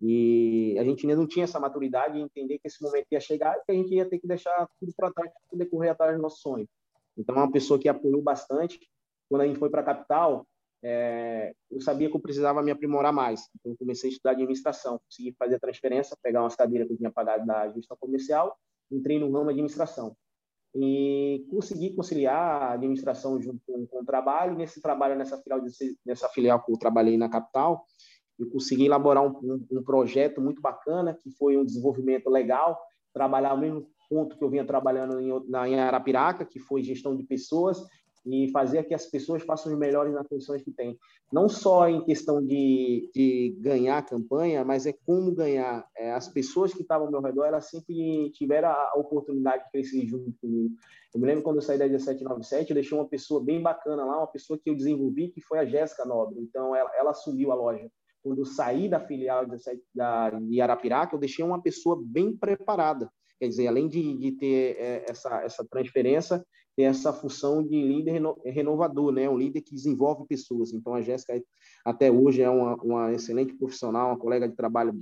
E a gente ainda não tinha essa maturidade de entender que esse momento ia chegar e que a gente ia ter que deixar tudo para trás para poder correr atrás do nosso sonho. Então, é uma pessoa que apoiou bastante. Quando a gente foi para a capital, é, eu sabia que eu precisava me aprimorar mais. Então, comecei a estudar administração, consegui fazer a transferência, pegar umas cadeiras que eu tinha pagado da gestão comercial, entrei no ramo administração. E consegui conciliar a administração junto com, com o trabalho. Nesse trabalho, nessa filial, nessa filial que eu trabalhei na capital, eu consegui elaborar um, um, um projeto muito bacana, que foi um desenvolvimento legal, trabalhar o mesmo ponto que eu vinha trabalhando em, na, em Arapiraca, que foi gestão de pessoas, e fazer que as pessoas façam os melhores nas condições que têm. Não só em questão de, de ganhar a campanha, mas é como ganhar. É, as pessoas que estavam ao meu redor, elas sempre tiveram a oportunidade de crescer junto comigo. Eu me lembro quando eu saí da 1797, eu deixei uma pessoa bem bacana lá, uma pessoa que eu desenvolvi, que foi a Jéssica Nobre. Então, ela, ela assumiu a loja. Quando eu saí da filial da, de Arapiraca, eu deixei uma pessoa bem preparada. Quer dizer, além de, de ter é, essa, essa transferência, ter essa função de líder renovador, né? Um líder que desenvolve pessoas. Então, a Jéssica, até hoje, é uma, uma excelente profissional, uma colega de trabalho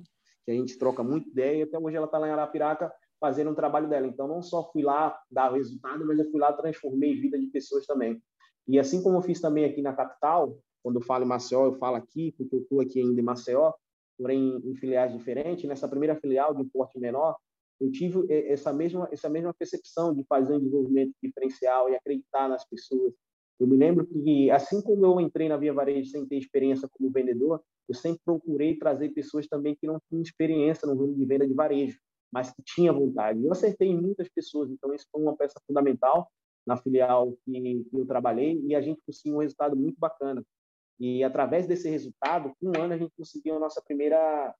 que a gente troca muito ideia, e até hoje ela está lá em Arapiraca fazendo um trabalho dela. Então, não só fui lá dar resultado, mas eu fui lá transformei vida de pessoas também. E assim como eu fiz também aqui na capital, quando eu falo em Maceió, eu falo aqui, porque eu estou aqui ainda em Maceió, porém em filiais diferentes. Nessa primeira filial de um porte menor, eu tive essa mesma essa mesma percepção de fazer um desenvolvimento diferencial e acreditar nas pessoas. Eu me lembro que assim como eu entrei na Via Varejo sem ter experiência como vendedor, eu sempre procurei trazer pessoas também que não tinham experiência no ramo de venda de varejo, mas que tinham vontade. Eu acertei muitas pessoas, então isso foi uma peça fundamental na filial que eu trabalhei e a gente conseguiu um resultado muito bacana. E através desse resultado, com um ano a gente conseguiu a nossa primeira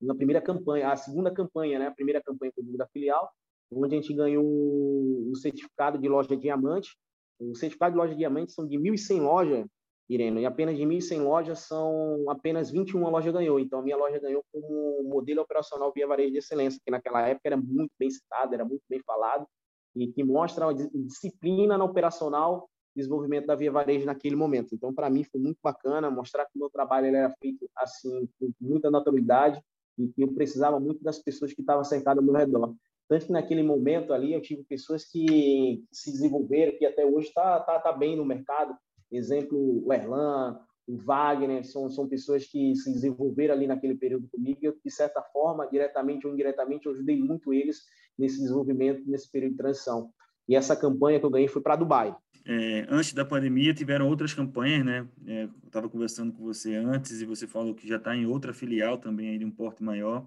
na primeira campanha, a segunda campanha, né? A primeira campanha da filial, onde a gente ganhou o certificado de loja diamante. O certificado de loja diamante são de 1.100 lojas, Irene, e apenas de 1.100 lojas são apenas 21 lojas ganhou. Então, a minha loja ganhou como modelo operacional via varejo de excelência, que naquela época era muito bem citado, era muito bem falado, e que mostra a disciplina na operacional desenvolvimento da Via Varejo naquele momento. Então, para mim, foi muito bacana mostrar que o meu trabalho era feito assim, com muita naturalidade, e que eu precisava muito das pessoas que estavam cercadas ao meu redor. Tanto que naquele momento ali eu tive pessoas que se desenvolveram, que até hoje está tá, tá bem no mercado. Exemplo, o Erlan, o Wagner, são, são pessoas que se desenvolveram ali naquele período comigo. Eu, de certa forma, diretamente ou indiretamente, eu ajudei muito eles nesse desenvolvimento, nesse período de transição. E essa campanha que eu ganhei foi para Dubai. É, antes da pandemia tiveram outras campanhas, né? É, eu estava conversando com você antes e você falou que já está em outra filial também aí de um porte maior.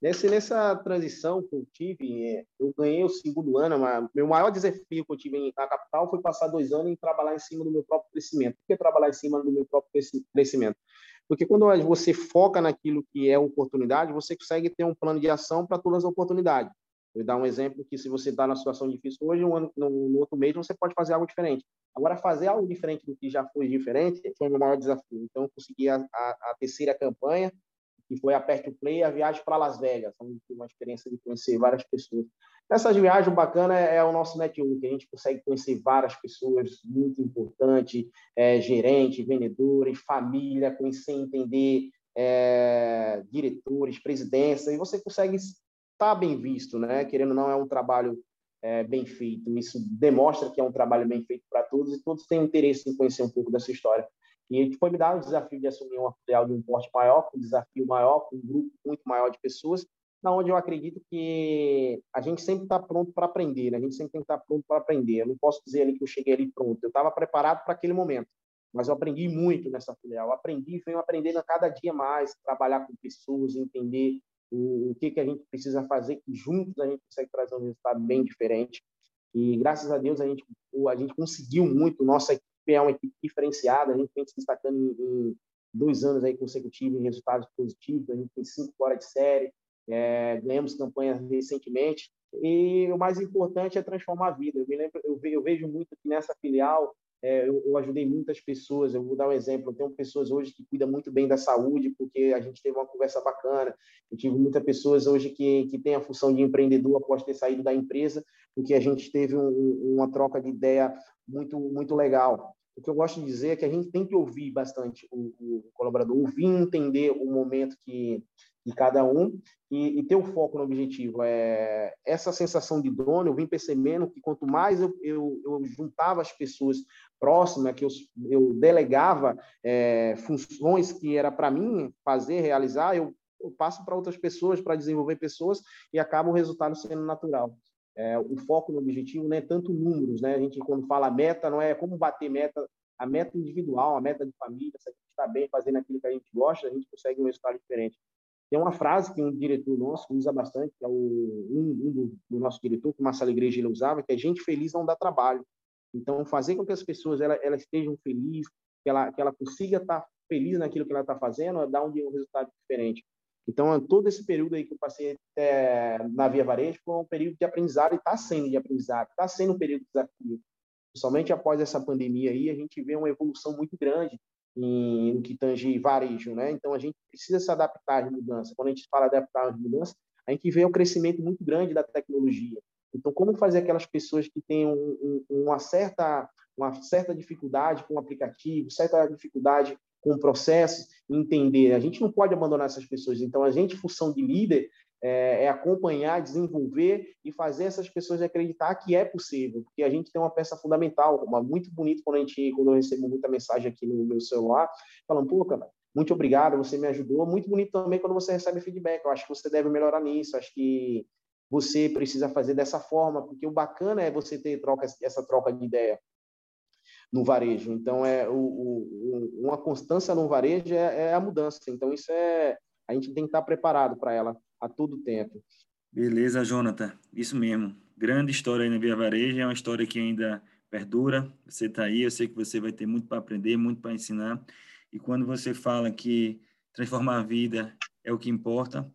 Nessa, nessa transição que eu tive, é, eu ganhei o segundo ano, mas meu maior desafio que eu tive na capital foi passar dois anos em trabalhar em cima do meu próprio crescimento. Por que trabalhar em cima do meu próprio crescimento? Porque quando você foca naquilo que é oportunidade, você consegue ter um plano de ação para todas as oportunidades. Vou dar um exemplo que se você está na situação difícil hoje, um ano, no, no, outro mês você pode fazer algo diferente. Agora, fazer algo diferente do que já foi diferente foi o meu maior desafio. Então, eu consegui a, a, a terceira campanha, que foi a Perto Play, a viagem para Las Vegas, onde tive uma experiência de conhecer várias pessoas. Nessas viagens, o bacana é, é, o nosso network, a gente consegue conhecer várias pessoas muito importantes, é, gerente, vendedores, família, conhecer, entender é, diretores, presidência, e você consegue está bem visto, né? Querendo ou não, é um trabalho é, bem feito. Isso demonstra que é um trabalho bem feito para todos e todos têm interesse em conhecer um pouco dessa história. E foi me dar o desafio de assumir uma filial de um porte maior, um desafio maior, com um grupo muito maior de pessoas, na onde eu acredito que a gente sempre está pronto para aprender, né? a gente sempre tem que estar tá pronto para aprender. Eu não posso dizer ali que eu cheguei ali pronto, eu estava preparado para aquele momento, mas eu aprendi muito nessa filial. Eu aprendi, venho aprendendo a cada dia mais, trabalhar com pessoas, entender o, o que, que a gente precisa fazer, que juntos a gente consegue trazer um resultado bem diferente. E graças a Deus a gente, a gente conseguiu muito, nossa equipe é uma equipe diferenciada, a gente vem se destacando em, em dois anos aí consecutivos em resultados positivos, a gente tem cinco fora de série, é, ganhamos campanhas recentemente, e o mais importante é transformar a vida. Eu me lembro, eu, vejo muito que nessa filial é, eu, eu, ajudei muitas pessoas. Eu vou dar um exemplo. Eu tenho pessoas hoje que cuidam muito bem da saúde, porque a gente teve uma conversa bacana. Eu tive muitas pessoas hoje que, que têm a função de empreendedor após ter saído da empresa, porque a gente teve um, uma troca de ideia muito, muito legal. O que eu gosto de dizer é que a gente tem que ouvir bastante o, o colaborador, ouvir entender o momento que, de cada um e, e, ter o foco no objetivo. É, essa sensação de dono, eu vim percebendo que quanto mais eu, eu, eu juntava as pessoas próximas, que eu, eu delegava é, funções que era para mim fazer, realizar, eu, eu passo para outras pessoas, para desenvolver pessoas e acaba o resultado sendo natural. É, o foco no objetivo não é tanto números, né? A gente, quando fala meta, não é como bater meta, a meta individual, a meta de família, se a gente está bem fazendo aquilo que a gente gosta, a gente consegue um resultado diferente. Tem uma frase que um diretor nosso usa bastante, que é o, um, um do, do, nosso diretor, que o Marcelo Igreja ele usava, que é gente feliz não dá trabalho. Então, fazer com que as pessoas elas, estejam felizes, que ela, que ela consiga estar feliz naquilo que ela está fazendo, dá um, um resultado diferente. Então, todo esse período aí que eu passei na Via Varejo foi um período de aprendizado e está sendo de aprendizado, está sendo um período de desafio. Principalmente após essa pandemia aí, a gente vê uma evolução muito grande em, no que tange varejo, né? Então a gente precisa se adaptar às mudanças. Quando a gente fala adaptar às mudanças, a gente vê um crescimento muito grande da tecnologia. Então, como fazer aquelas pessoas que têm um, um, uma certa uma certa dificuldade com o aplicativo, certa dificuldade com processos, entender. A gente não pode abandonar essas pessoas. Então, a gente, função de líder, é, é, acompanhar, desenvolver e fazer essas pessoas acreditar que é possível, porque a gente tem uma peça fundamental, uma muito bonito quando a gente, quando eu recebo muita mensagem aqui no meu celular, falando, pô, cara, muito obrigado, você me ajudou. Muito bonito também quando você recebe feedback. Eu acho que você deve melhorar nisso. Acho que você precisa fazer dessa forma, porque o bacana é você ter troca, essa troca de ideia no varejo. Então, é o, o, uma constância no varejo é, é, a mudança. Então, isso é a gente tem que estar preparado para ela a todo tempo. Beleza, Jonathan. Isso mesmo. Grande história aí na Via Varejo. É uma história que ainda perdura. Você está aí, eu sei que você vai ter muito para aprender, muito para ensinar. E quando você fala que transformar a vida é o que importa,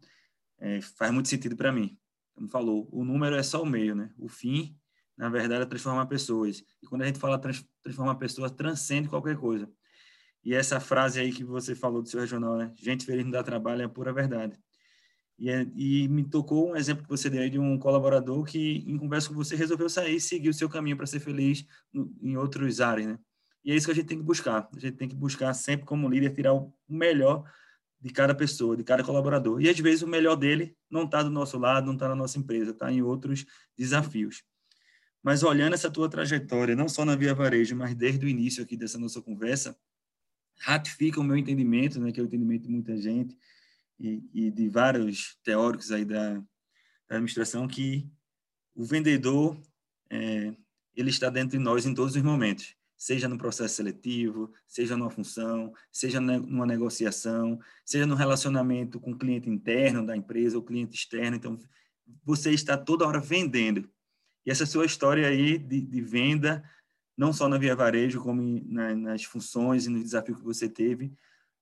é, faz muito sentido para mim. Como falou, o número é só o meio, né? O fim, na verdade, é transformar pessoas. E quando a gente fala trans, transformar pessoas, transcende qualquer coisa. E essa frase aí que você falou do seu regional, né? Gente feliz não dá trabalho, é a pura verdade. E, é, e, me tocou um exemplo que você deu aí de um colaborador que, em conversa com você, resolveu sair e seguir o seu caminho para ser feliz no, em outros áreas, né? E é isso que a gente tem que buscar. A gente tem que buscar sempre, como líder, tirar o melhor de cada pessoa, de cada colaborador. E às vezes o melhor dele não está do nosso lado, não está na nossa empresa, está em outros desafios. Mas olhando essa tua trajetória, não só na Via Varejo, mas desde o início aqui dessa nossa conversa, ratifica o meu entendimento, né, que é o entendimento de muita gente, e, e de vários teóricos aí da, da, administração que o vendedor é, ele está dentro de nós em todos os momentos, seja no processo seletivo, seja numa função, seja numa negociação, seja no relacionamento com o cliente interno da empresa ou cliente externo. Então, você está toda hora vendendo. E essa sua história aí de, de venda, não só na Via Varejo, como na, nas funções e nos desafios que você teve,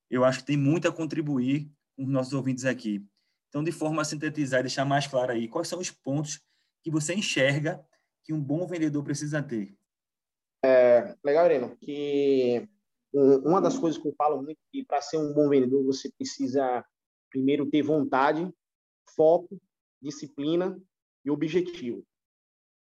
eu acho que tem muito a contribuir com os nossos ouvintes aqui. Então, de forma a sintetizar e deixar mais claro aí, quais são os pontos que você enxerga que um bom vendedor precisa ter? Legal, Irene, que uma das coisas que eu falo muito é que para ser um bom vendedor você precisa primeiro ter vontade, foco, disciplina e objetivo.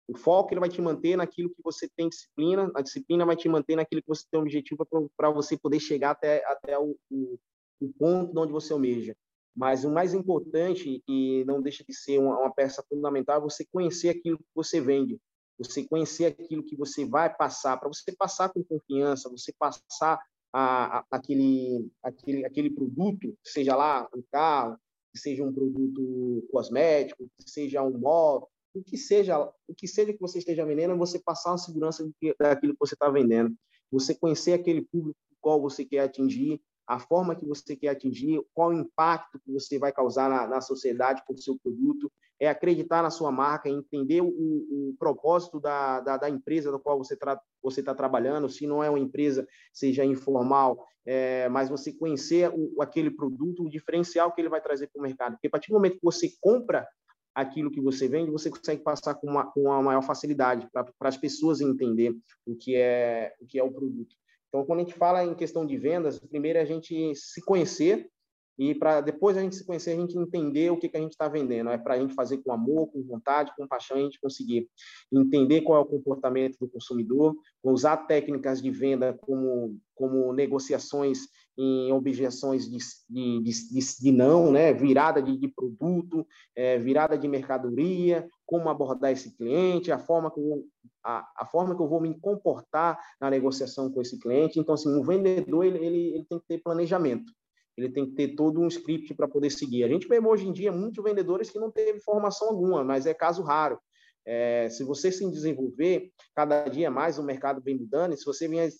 O foco ele vai te manter naquilo que você tem disciplina, a disciplina vai te manter naquilo que você tem objetivo para você poder chegar até, até o, o, o ponto onde você almeja. Mas o mais importante, e não deixa de ser uma, uma peça fundamental, é você conhecer aquilo que você vende, você conhecer aquilo que você vai passar, para você passar com confiança, você passar a, a, aquele, aquele, aquele produto, seja lá um carro, seja um produto cosmético, seja um móvel, o que seja, o que seja que você esteja vendendo, você passar uma segurança daquilo que você está vendendo. Você conhecer aquele público qual você quer atingir, a forma que você quer atingir, qual o impacto que você vai causar na, na sociedade com o seu produto, é acreditar na sua marca, entender o, o propósito da, da, da, empresa da qual você está você tá trabalhando, se não é uma empresa, seja informal, é, mas você conhecer o, aquele produto, o diferencial que ele vai trazer para o mercado. Porque a partir do momento que você compra aquilo que você vende, você consegue passar com uma, com uma maior facilidade para as pessoas entender o que é o que é o produto. Então, quando a gente fala em questão de vendas, primeiro é a gente se conhecer e para depois a gente se conhecer, a gente entender o que, que a gente está vendendo. É para a gente fazer com amor, com vontade, com paixão, a gente conseguir entender qual é o comportamento do consumidor, usar técnicas de venda como, como negociações em objeções de, de, de, de não, né? virada de, de produto, é, virada de mercadoria, como abordar esse cliente, a forma, que eu, a, a forma que eu vou me comportar na negociação com esse cliente. Então, assim, o vendedor ele, ele, ele tem que ter planejamento ele tem que ter todo um script para poder seguir. A gente vê hoje em dia muitos vendedores que não teve formação alguma, mas é caso raro. É, se você se desenvolver, cada dia mais o mercado vem mudando, e se você vir,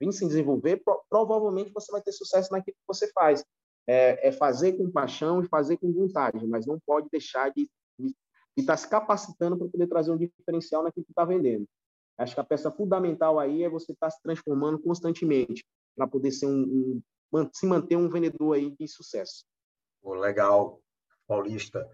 vir se desenvolver, pro, provavelmente você vai ter sucesso naquilo que você faz. É, é, fazer com paixão e fazer com vontade, mas não pode deixar de estar tá se capacitando para poder trazer um diferencial naquilo que está vendendo. Acho que a peça fundamental aí é você estar tá se transformando constantemente para poder ser um, um, se manter um vendedor aí de sucesso. Oh, legal, Paulista.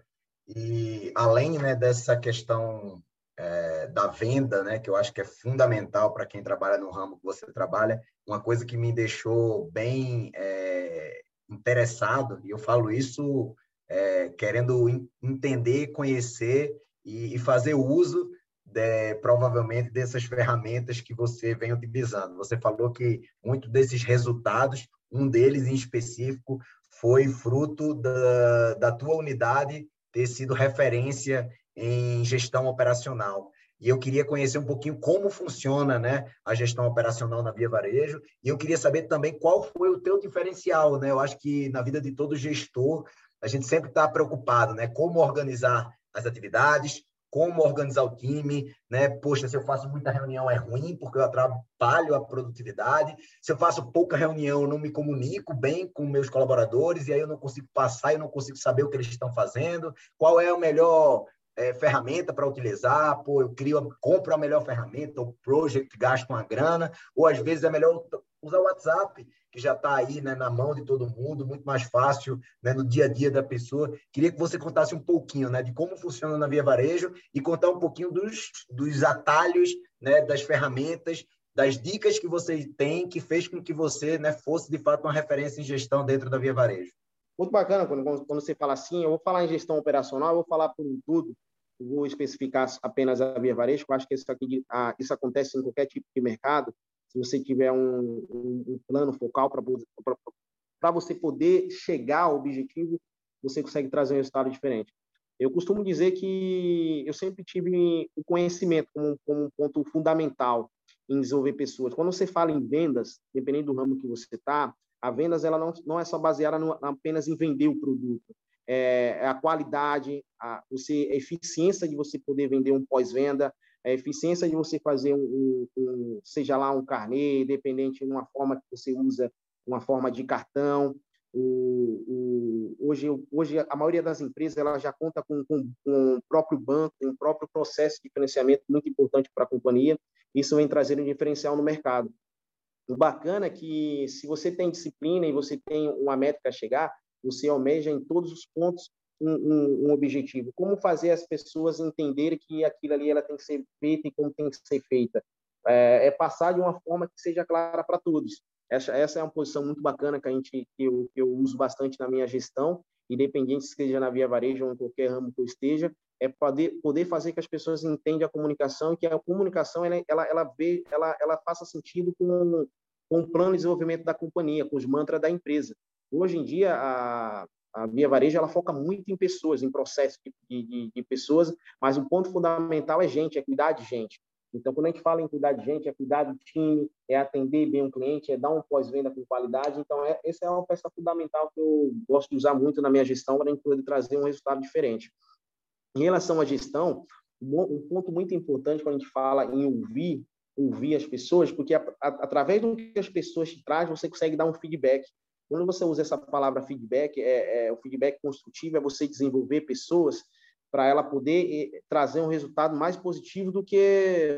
E além né, dessa questão é, da venda, né, que eu acho que é fundamental para quem trabalha no ramo que você trabalha, uma coisa que me deixou bem é, interessado, e eu falo isso é, querendo entender, conhecer e, e fazer uso de, provavelmente dessas ferramentas que você vem utilizando. Você falou que muito desses resultados, um deles em específico, foi fruto da, da tua unidade ter sido referência em gestão operacional. E eu queria conhecer um pouquinho como funciona né, a gestão operacional na Via Varejo. E eu queria saber também qual foi o teu diferencial. Né? Eu acho que na vida de todo gestor, a gente sempre está preocupado, né? Como organizar as atividades, como organizar o time, né? Poxa, se eu faço muita reunião é ruim porque eu atrapalho a produtividade. Se eu faço pouca reunião, eu não me comunico bem com meus colaboradores e aí eu não consigo passar, eu não consigo saber o que eles estão fazendo. Qual é o melhor é, ferramenta para utilizar? Pô, eu crio, compro a melhor ferramenta, o project gasto uma grana, ou às vezes é melhor usar o WhatsApp que já está aí né, na mão de todo mundo, muito mais fácil né, no dia a dia da pessoa. Queria que você contasse um pouquinho né, de como funciona na Via Varejo e contar um pouquinho dos, dos atalhos, né, das ferramentas, das dicas que você tem que fez com que você né, fosse, de fato, uma referência em gestão dentro da Via Varejo. Muito bacana quando, quando você fala assim, eu vou falar em gestão operacional, eu vou falar por um tudo, vou especificar apenas a Via Varejo, eu acho que isso, aqui, ah, isso acontece em qualquer tipo de mercado, se você tiver um, um, um plano focal para você poder chegar ao objetivo, você consegue trazer um resultado diferente. Eu costumo dizer que eu sempre tive o conhecimento como, como um ponto fundamental em desenvolver pessoas. Quando você fala em vendas, dependendo do ramo que você está, a vendas ela não, não é só baseada no, apenas em vender o produto. É, é a qualidade, a, você, a eficiência de você poder vender um pós-venda, a eficiência de você fazer um, um, um, seja lá um carnê, independente de uma forma que você usa, uma forma de cartão. O, o, hoje, hoje a maioria das empresas ela já conta com, com, com o próprio banco, um próprio processo de financiamento muito importante para a companhia. Isso vem trazer um diferencial no mercado. O bacana é que se você tem disciplina e você tem uma métrica a chegar, você almeja em todos os pontos um, um, objetivo. Como fazer as pessoas entenderem que aquilo ali ela tem que ser feita e como tem que ser feita. É, é passar de uma forma que seja clara para todos. Essa, essa é uma posição muito bacana que a gente que eu, que eu uso bastante na minha gestão, independente se seja na via varejo ou em qualquer ramo que eu esteja, é poder, poder fazer que as pessoas entendam a comunicação e que a comunicação ela, ela, ela, vê, ela, ela faça sentido com, com o plano de desenvolvimento da companhia, com os mantras da empresa. Hoje em dia, a, a Via Varejo ela foca muito em pessoas, em processo de, de, de, pessoas, mas o ponto fundamental é gente, é cuidar de gente. Então, quando a gente fala em cuidar de gente, é cuidar do time, é atender bem o cliente, é dar um pós-venda com qualidade. Então, é, essa é uma peça fundamental que eu gosto de usar muito na minha gestão para poder trazer um resultado diferente. Em relação à gestão, um ponto muito importante quando a gente fala em ouvir, ouvir as pessoas, porque a, a, através do que as pessoas te trazem, você consegue dar um feedback quando você usa essa palavra feedback, é, é o feedback construtivo é você desenvolver pessoas para ela poder eh, trazer um resultado mais positivo do que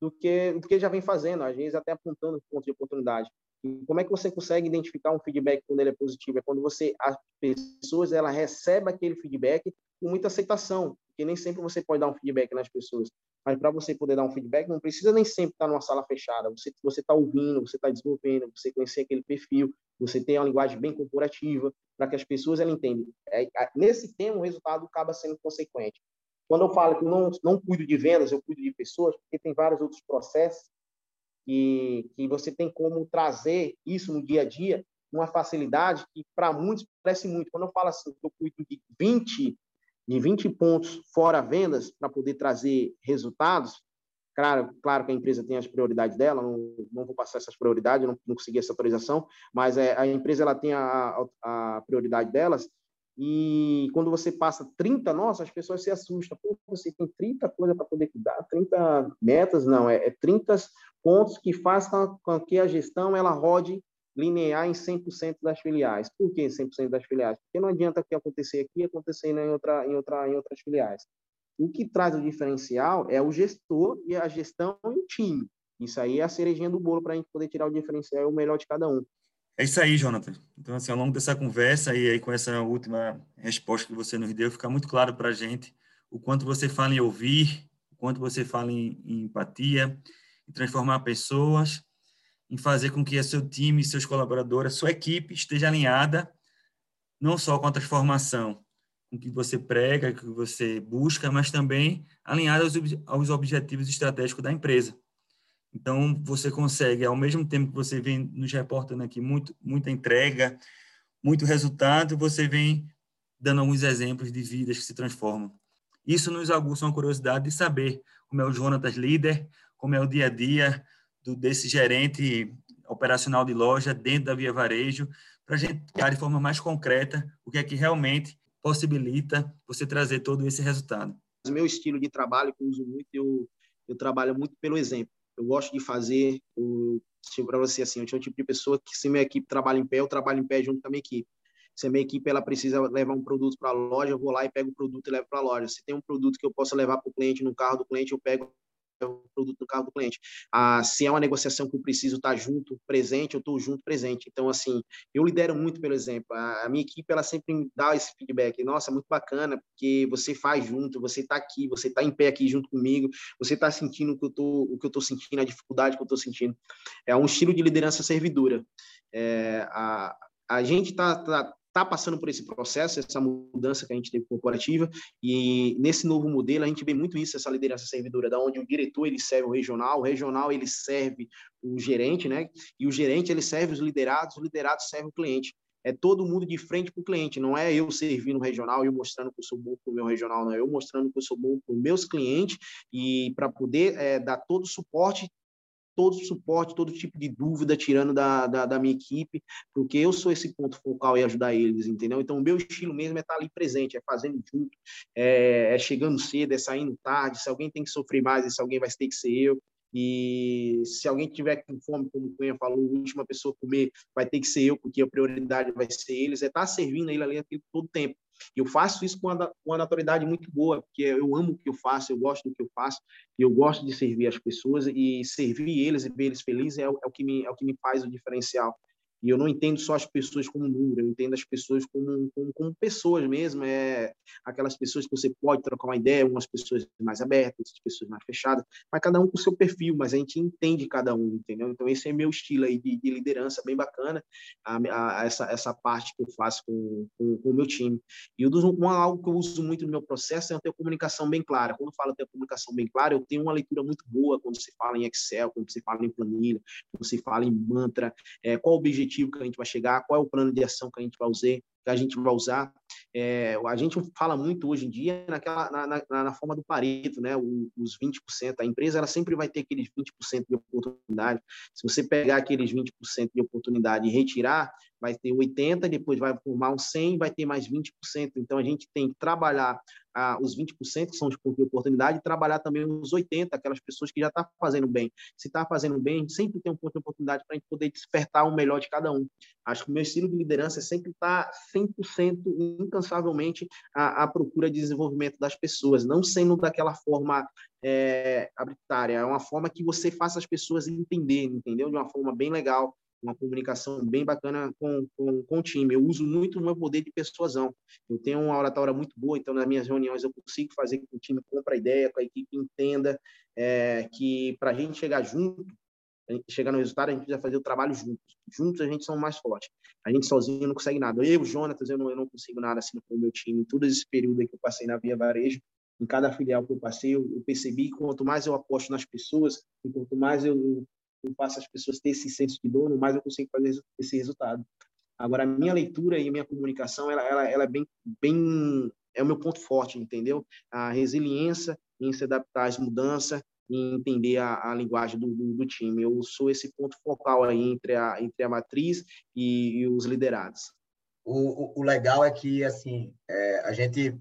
do que do que já vem fazendo, às vezes até apontando pontos de oportunidade. E como é que você consegue identificar um feedback quando ele é positivo? É quando você as pessoas ela recebe aquele feedback com muita aceitação, porque nem sempre você pode dar um feedback nas pessoas. Mas para você poder dar um feedback, não precisa nem sempre estar numa sala fechada. Você você está ouvindo, você está desenvolvendo, você conhecer aquele perfil, você tem uma linguagem bem corporativa para que as pessoas entendam. É, nesse tema, o resultado acaba sendo consequente. Quando eu falo que eu não, não cuido de vendas, eu cuido de pessoas, porque tem vários outros processos que, que você tem como trazer isso no dia a dia, uma facilidade que para muitos parece muito. Quando eu falo assim, eu cuido de 20, de 20 pontos fora vendas para poder trazer resultados, Claro, claro que a empresa tem as prioridades dela, não, não vou passar essas prioridades, não, não consegui essa autorização, mas é, a empresa ela tem a, a, prioridade delas, e quando você passa 30, nossa, as pessoas se assustam. Pô, você tem 30 coisas para poder cuidar, 30 metas, não, é, é 30 pontos que façam com que a gestão ela rode linear em 100% das filiais. Por que 100% das filiais? Porque não adianta que acontecer aqui acontecer em, outra, em, outra, em outras filiais. O que traz o diferencial é o gestor e a gestão e o time. Isso aí é a cerejinha do bolo para a gente poder tirar o diferencial e o melhor de cada um. É isso aí, Jonathan. Então, assim, ao longo dessa conversa e aí com essa última resposta que você nos deu, fica muito claro para a gente o quanto você fala em ouvir, o quanto você fala em, em empatia, em transformar pessoas, em fazer com que seu time, seus colaboradores, sua equipe esteja alinhada não só com a transformação, com que você prega, que você busca, mas também alinhada aos, aos objetivos estratégicos da empresa. Então, você consegue, ao mesmo tempo que você vem nos reportando aqui muito, muita entrega, muito resultado, você vem dando alguns exemplos de vidas que se transformam. Isso nos aguça uma curiosidade de saber como é o Jonatas líder, como é o dia a dia do, desse gerente operacional de loja dentro da Via Varejo, para a gente ficar de forma mais concreta o que é que realmente possibilita você trazer todo esse resultado. O meu estilo de trabalho, que eu uso muito, eu, eu trabalho muito pelo exemplo. Eu gosto de fazer, para você assim, eu sou o tipo de pessoa que se minha equipe trabalha em pé, eu trabalho em pé junto com a minha equipe. Se a minha equipe ela precisa levar um produto para a loja, eu vou lá e pego o produto e levo para a loja. Se tem um produto que eu possa levar para o cliente no carro do cliente, eu pego o produto no carro do cliente. Ah, se é uma negociação que eu preciso estar junto, presente, eu estou junto, presente. Então, assim, eu lidero muito pelo exemplo. A, minha equipe, ela sempre dá esse feedback. Nossa, muito bacana, porque você faz junto, você está aqui, você está em pé aqui junto comigo, você está sentindo o que eu o que eu estou sentindo, a dificuldade que eu estou sentindo. É um estilo de liderança servidora. É, a, a gente está tá, está passando por esse processo, essa mudança que a gente teve corporativa, e nesse novo modelo a gente vê muito isso, essa liderança servidora, da onde o diretor ele serve o regional, o regional ele serve o gerente, né? E o gerente ele serve os liderados, o liderado serve o cliente. É todo mundo de frente para o cliente, não é eu servindo regional eu mostrando que eu sou bom para o meu regional, não é eu mostrando que eu sou bom para os meus clientes e para poder é, dar todo o suporte todo suporte, todo tipo de dúvida, tirando da, da, da, minha equipe, porque eu sou esse ponto focal e ajudar eles, entendeu? Então, o meu estilo mesmo é estar ali presente, é fazendo junto, é, é chegando cedo, é saindo tarde. Se alguém tem que sofrer mais, se alguém vai ter que ser eu. E se alguém tiver com fome, como o Cunha falou, a última pessoa a comer vai ter que ser eu, porque a prioridade vai ser eles, é estar servindo ele ali todo o tempo. Eu faço isso com uma, uma naturalidade muito boa, porque eu amo o que eu faço, eu gosto do que eu faço, e eu gosto de servir as pessoas e servir eles e ver eles felizes é o, é o, que, me, é o que me faz o diferencial. E eu não entendo só as pessoas como número, eu entendo as pessoas como, como, como, pessoas mesmo. É aquelas pessoas que você pode trocar uma ideia, umas pessoas mais abertas, outras pessoas mais fechadas, mas cada um com seu perfil, mas a gente entende cada um, entendeu? Então, esse é meu estilo aí de, de liderança, bem bacana, a, a, essa, essa parte que eu faço com, com, com o meu time. E eu, uma, algo que eu uso muito no meu processo é ter comunicação bem clara. Quando eu falo ter comunicação bem clara, eu tenho uma leitura muito boa quando se fala em Excel, quando se fala em planilha, quando se fala em mantra, é, qual o objetivo objetivo que a gente vai chegar, qual é o plano de ação que a gente vai usar, que a gente vai usar. É, a gente fala muito hoje em dia naquela, na, na, na forma do Pareto, né? os 20%. A empresa ela sempre vai ter aqueles 20% de oportunidade. Se você pegar aqueles 20% de oportunidade e retirar, vai ter 80%, depois vai formar um 100%, vai ter mais 20%. Então, a gente tem que trabalhar ah, os 20%, que são os pontos de oportunidade, e trabalhar também os 80%, aquelas pessoas que já estão tá fazendo bem. Se está fazendo bem, a gente sempre tem um ponto de oportunidade para a gente poder despertar o melhor de cada um. Acho que o meu estilo de liderança é sempre estar tá 100% incansavelmente à, à, procura de desenvolvimento das pessoas, não sendo daquela forma é, arbitrária, é uma forma que você faça as pessoas entenderem, entendeu? De uma forma bem legal, uma comunicação bem bacana com, com, com o time. Eu uso muito o meu poder de persuasão. Eu tenho uma oratória muito boa, então nas minhas reuniões eu consigo fazer que o time compre a ideia, com a equipe entenda é, que para a gente chegar junto, chegar no resultado, a gente precisa fazer o trabalho juntos. Juntos a gente são mais fortes. A gente sozinho não consegue nada. Eu, Jonatas, eu não, eu não consigo nada assim com o meu time. Todo esse período que eu passei na Via Varejo, em cada filial que eu passei, eu, eu percebi que quanto mais eu aposto nas pessoas, e quanto mais eu, eu faço as pessoas ter esse senso de dono, mais eu consigo fazer esse resultado. Agora, a minha leitura e a minha comunicação, ela, ela, ela é bem, bem, é o meu ponto forte, entendeu? A resiliência em se adaptar às mudanças, em entender a, a linguagem do, do, do, time. Eu sou esse ponto focal aí entre a, entre a matriz e, e os liderados. O, o, o, legal é que, assim, é, a gente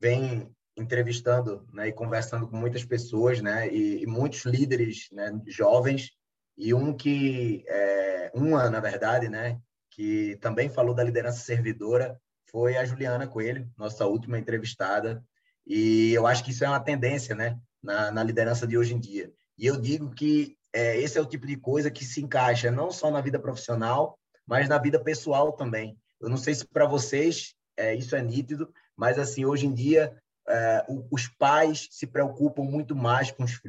vem entrevistando né, e conversando com muitas pessoas, né, e, e muitos líderes né, jovens, e um que, é, uma, na verdade, né, que também falou da liderança servidora, foi a Juliana Coelho, nossa última entrevistada, e eu acho que isso é uma tendência, né, na, na liderança de hoje em dia. E eu digo que é, esse é o tipo de coisa que se encaixa não só na vida profissional, mas na vida pessoal também. Eu não sei se para vocês é, isso é nítido, mas assim hoje em dia é, os pais se preocupam muito mais com os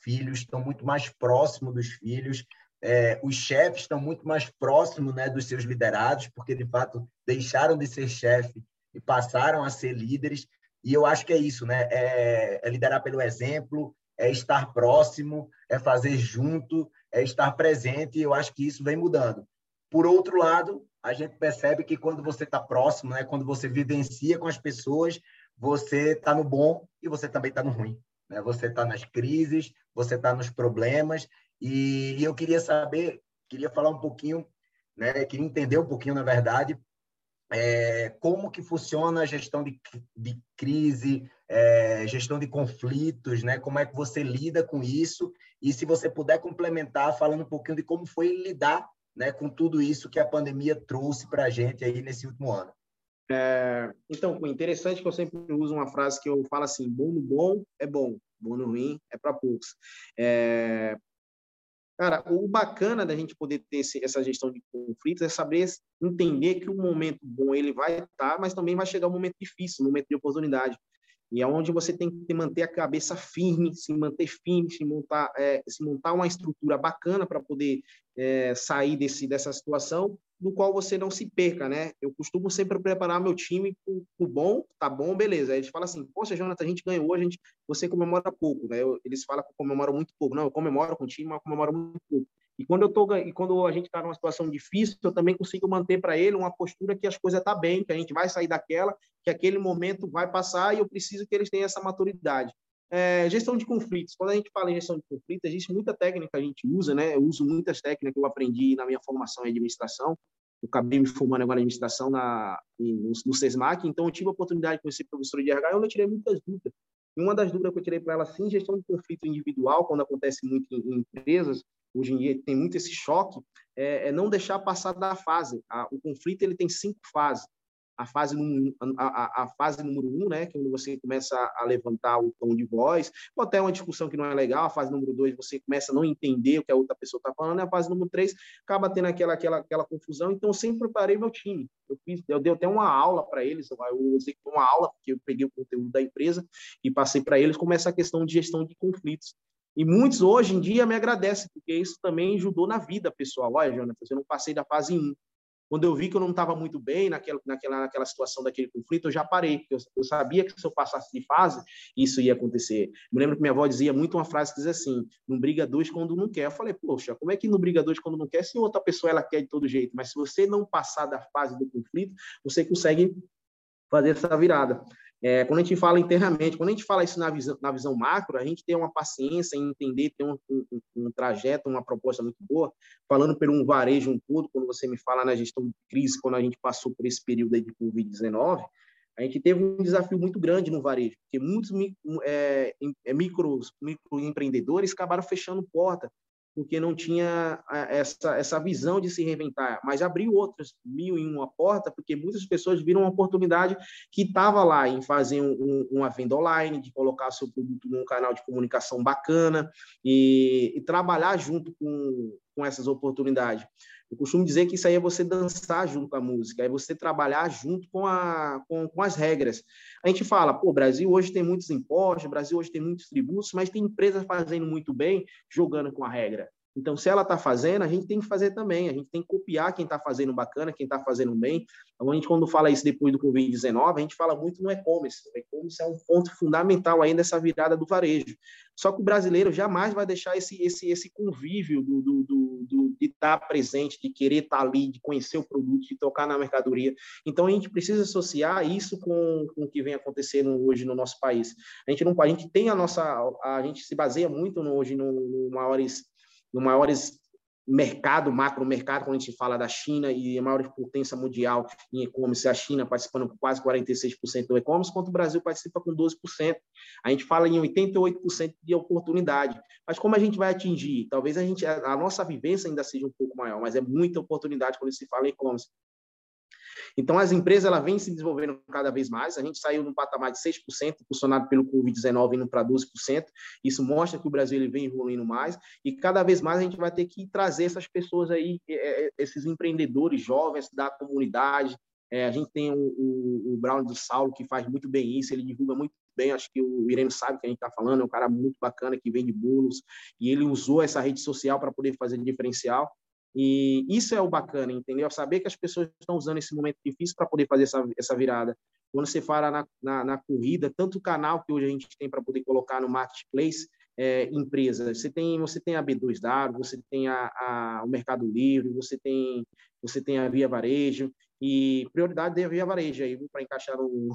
filhos, estão muito mais próximos dos filhos, é, os chefes estão muito mais próximos né, dos seus liderados, porque de fato deixaram de ser chefe e passaram a ser líderes. E eu acho que é isso, né? É, é liderar pelo exemplo, é estar próximo, é fazer junto, é estar presente. E eu acho que isso vem mudando. Por outro lado, a gente percebe que quando você está próximo, né, quando você vivencia com as pessoas, você está no bom e você também está no ruim. Né? Você está nas crises, você está nos problemas. E, e eu queria saber, queria falar um pouquinho, né, queria entender um pouquinho, na verdade, é, como que funciona a gestão de, de crise, é, gestão de conflitos, né? Como é que você lida com isso? E se você puder complementar, falando um pouquinho de como foi lidar, né, com tudo isso que a pandemia trouxe para a gente aí nesse último ano. É, então, interessante que eu sempre uso uma frase que eu falo assim: bom no bom é bom, bom no ruim é para poucos. É, Cara, o bacana da gente poder ter esse, essa gestão de conflitos é saber entender que o momento bom ele vai estar, mas também vai chegar um momento difícil, um momento de oportunidade. E é onde você tem que manter a cabeça firme, se manter firme, se montar, é, se montar uma estrutura bacana para poder é, sair desse, dessa situação no qual você não se perca, né? Eu costumo sempre preparar meu time o bom, tá bom, beleza. Aí eles falam assim, poxa, Jonathan, a gente ganhou, a gente, você comemora pouco, né? Eu, eles falam que eu comemoro muito pouco. Não, eu comemoro com o time, mas eu comemoro muito pouco. E quando eu tô, e quando a gente está numa situação difícil, eu também consigo manter para ele uma postura que as coisas tá bem, que a gente vai sair daquela, que aquele momento vai passar e eu preciso que eles tenham essa maturidade. É, gestão de conflitos. Quando a gente fala em gestão de conflitos, existe muita técnica que a gente usa, né? Eu uso muitas técnicas que eu aprendi na minha formação em administração. Eu acabei me formando agora em administração na, no, no SESMAC, então eu tive a oportunidade de conhecer professora de RH e eu tirei muitas dúvidas. E uma das dúvidas que eu tirei para ela, sim, gestão de conflito individual, quando acontece muito em, em empresas, hoje em dia tem muito esse choque, é, é não deixar passar da fase. A, o conflito ele tem cinco fases a fase, a, a, fase número um, né, que é você começa a levantar o tom de voz, ou até uma discussão que não é legal, a fase número dois, você começa a não entender o que a outra pessoa está falando, e a fase número três, acaba tendo aquela, aquela, aquela confusão, então eu sempre preparei meu time, eu, fiz, eu dei até uma aula para eles, eu usei uma aula, porque eu peguei o conteúdo da empresa e passei para eles como essa questão de gestão de conflitos, e muitos hoje em dia me agradecem, porque isso também ajudou na vida pessoal. Olha, Jonathan, eu não passei da fase 1, quando eu vi que eu não estava muito bem naquela, naquela, naquela situação daquele conflito, eu já parei, eu, eu sabia que se eu passasse de fase, isso ia acontecer. Me lembro que minha avó dizia muito uma frase que dizia assim: não briga dois quando não quer. Eu falei, poxa, como é que não briga dois quando não quer se outra pessoa ela quer de todo jeito? Mas se você não passar da fase do conflito, você consegue fazer essa virada. É, quando a gente fala internamente, quando a gente fala isso na visão, na visão macro, a gente tem uma paciência em entender, tem um, um, um, trajeto, uma proposta muito boa. Falando por um varejo um todo, quando você me fala na gestão de crise, quando a gente passou por esse período de Covid-19, a gente teve um desafio muito grande no varejo, porque muitos é, é, micros, microempreendedores acabaram fechando porta porque não tinha essa, essa visão de se reinventar, mas abriu outras mil em uma porta, porque muitas pessoas viram uma oportunidade que estava lá em fazer um, uma venda online, de colocar seu produto num canal de comunicação bacana e, e trabalhar junto com, com essas oportunidades. Eu costumo dizer que isso aí é você dançar junto com a música, é você trabalhar junto com, a, com, com as regras. A gente fala, pô, Brasil hoje tem muitos impostos, Brasil hoje tem muitos tributos, mas tem empresas fazendo muito bem, jogando com a regra. Então, se ela está fazendo, a gente tem que fazer também. A gente tem que copiar quem está fazendo bacana, quem está fazendo bem. Então, a gente, quando fala isso depois do Covid-19, a gente fala muito no e-commerce. O e-commerce é um ponto fundamental ainda dessa virada do varejo. Só que o brasileiro jamais vai deixar esse, esse, esse convívio do, do, do, do de estar tá presente, de querer estar tá ali, de conhecer o produto, de tocar na mercadoria. Então, a gente precisa associar isso com, com o que vem acontecendo hoje no nosso país. A gente não a gente tem a nossa a gente se baseia muito no, hoje no, no maiores no maiores mercado, macro mercado, quando a gente fala da China e a maior potência mundial em e-commerce, a China participando com quase 46% do e-commerce, enquanto o Brasil participa com 12%. A gente fala em 88% de oportunidade. Mas como a gente vai atingir? Talvez a gente a nossa vivência ainda seja um pouco maior, mas é muita oportunidade quando se fala em e-commerce. Então, as empresas ela vêm se desenvolvendo cada vez mais. A gente saiu num patamar de 6%, impulsionado pelo Covid-19, indo para 12%. Isso mostra que o Brasil ele vem evoluindo mais. E cada vez mais a gente vai ter que trazer essas pessoas aí, é, é, esses empreendedores jovens da comunidade. É, a gente tem o, o, o Brown do Saulo, que faz muito bem isso, ele divulga muito bem, acho que o Irene sabe que a gente está falando, é um cara muito bacana que vende bolos, e ele usou essa rede social para poder fazer diferencial. E isso é o bacana, entendeu? Saber que as pessoas estão usando esse momento difícil para poder fazer essa, essa virada. Quando você fala na, na, na corrida, tanto canal que hoje a gente tem para poder colocar no marketplace, é, empresa, você tem você tem a B2W, você tem a, a, o Mercado Livre, você tem você tem a Via Varejo e prioridade é a Via Varejo aí para encaixar no,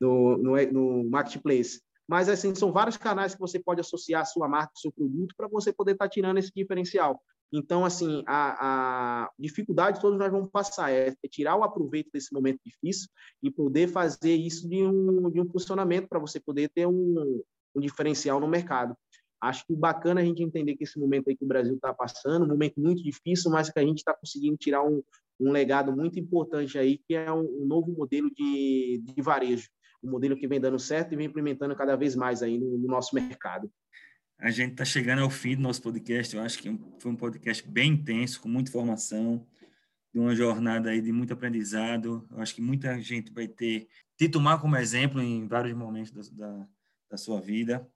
no, no, no marketplace. Mas assim são vários canais que você pode associar a sua marca, seu produto para você poder estar tá tirando esse diferencial. Então, assim, a, a dificuldade todos nós vamos passar é, é, tirar o aproveito desse momento difícil e poder fazer isso de um, de um funcionamento para você poder ter um, um diferencial no mercado. Acho que bacana a gente entender que esse momento aí que o Brasil está passando, um momento muito difícil, mas que a gente está conseguindo tirar um, um legado muito importante aí, que é um, novo modelo de, de varejo, um modelo que vem dando certo e vem implementando cada vez mais aí no, no nosso mercado. A gente está chegando ao fim do nosso podcast. Eu acho que foi um podcast bem intenso, com muita informação, de uma jornada aí de muito aprendizado. Eu acho que muita gente vai ter te tomar como exemplo em vários momentos da, da, da sua vida.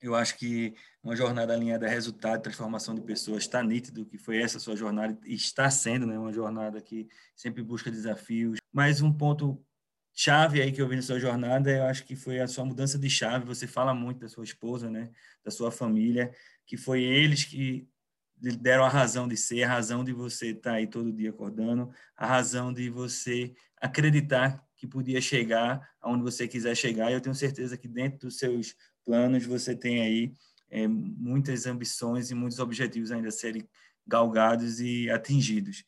Eu acho que uma jornada alinhada a resultado, transformação de pessoas, está nítido que foi essa sua jornada e está sendo, né, uma jornada que sempre busca desafios. Mas um ponto chave aí que eu vi na sua jornada, eu acho que foi a sua mudança de chave. Você fala muito da sua esposa, né, da sua família, que foi eles que deram a razão de ser, a razão de você estar aí todo dia acordando, a razão de você acreditar que podia chegar aonde você quiser chegar. E eu tenho certeza que dentro dos seus planos você tem aí é, muitas ambições e muitos objetivos ainda a serem galgados e atingidos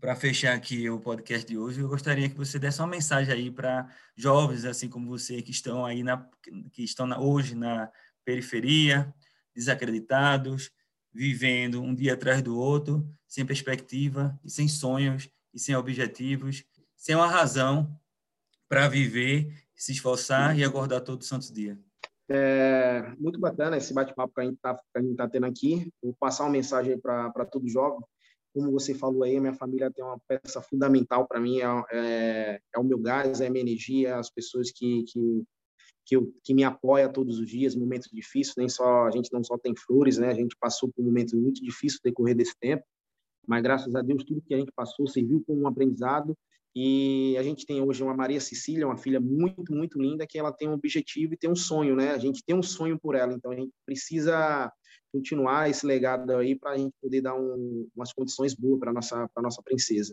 para fechar aqui o podcast de hoje, eu gostaria que você desse uma mensagem aí para jovens assim como você que estão aí na que estão na, hoje na periferia, desacreditados, vivendo um dia atrás do outro, sem perspectiva e sem sonhos e sem objetivos, sem uma razão para viver, se esforçar e acordar todos os santos dias. É muito bacana esse bate-papo que a gente está tá tendo aqui. Vou passar uma mensagem para todo jovem como você falou aí, minha família tem uma peça fundamental para mim, é, é, é, o meu gás, é a minha energia, as pessoas que, que, que, eu, que me apoiam todos os dias, momentos difíceis, nem só, a gente não só tem flores, né, a gente passou por um momento muito difícil no decorrer desse tempo, mas graças a Deus tudo que a gente passou serviu como um aprendizado e a gente tem hoje uma Maria Cecília, uma filha muito, muito linda, que ela tem um objetivo e tem um sonho, né? A gente tem um sonho por ela, então a gente precisa continuar esse legado aí para a gente poder dar um, umas condições boas para nossa para nossa princesa.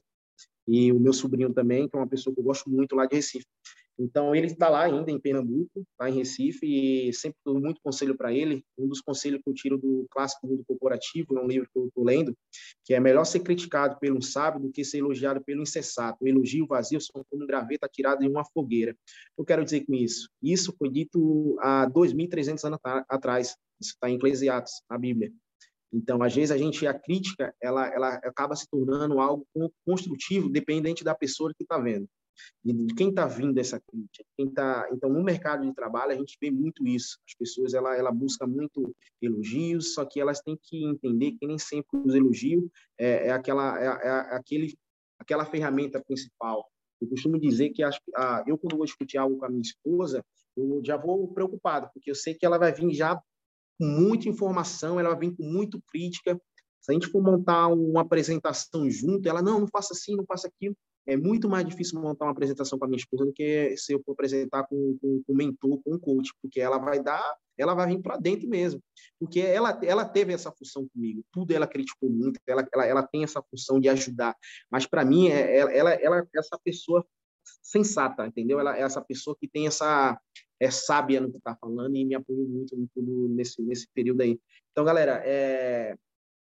E o meu sobrinho também, que é uma pessoa que eu gosto muito lá de Recife. Então, ele está lá ainda em Pernambuco, está em Recife, e sempre dou muito conselho para ele. Um dos conselhos que eu tiro do Clássico Mundo Corporativo, é um livro que eu estou lendo, que é melhor ser criticado pelo sábio do que ser elogiado pelo insensato. O elogio vazio são como um graveta tirado em uma fogueira. Eu quero dizer com isso? Isso foi dito há 2.300 anos atrás. Isso está em Eclesiastes, na Bíblia. Então, às vezes, a gente, a crítica, ela, ela acaba se tornando algo construtivo, dependente da pessoa que está vendo. de quem está vindo essa crítica. Quem tá, então, no mercado de trabalho, a gente vê muito isso. As pessoas, ela, ela busca muito elogios, só que elas têm que entender que nem sempre os elogios é, é aquela, é, é aquele, aquela ferramenta principal. Eu costumo dizer que as, a, eu, quando vou discutir algo com a minha esposa, eu já vou preocupado, porque eu sei que ela vai vir já com muita informação, ela vir com muito crítica, se a gente for montar uma apresentação junto, ela, não, não faça assim, não faça aquilo. É muito mais difícil montar uma apresentação com a minha esposa do que se eu for apresentar com, com, um mentor, com um coach, porque ela vai dar, ela vai vir para dentro mesmo. Porque ela, ela teve essa função comigo, tudo ela criticou muito, ela, ela, ela tem essa função de ajudar. Mas para mim, é, ela, ela, ela essa pessoa sensata, entendeu? Ela é essa pessoa que tem essa é sábia no que está falando e me apoiou muito, nesse nesse período aí. Então, galera, é,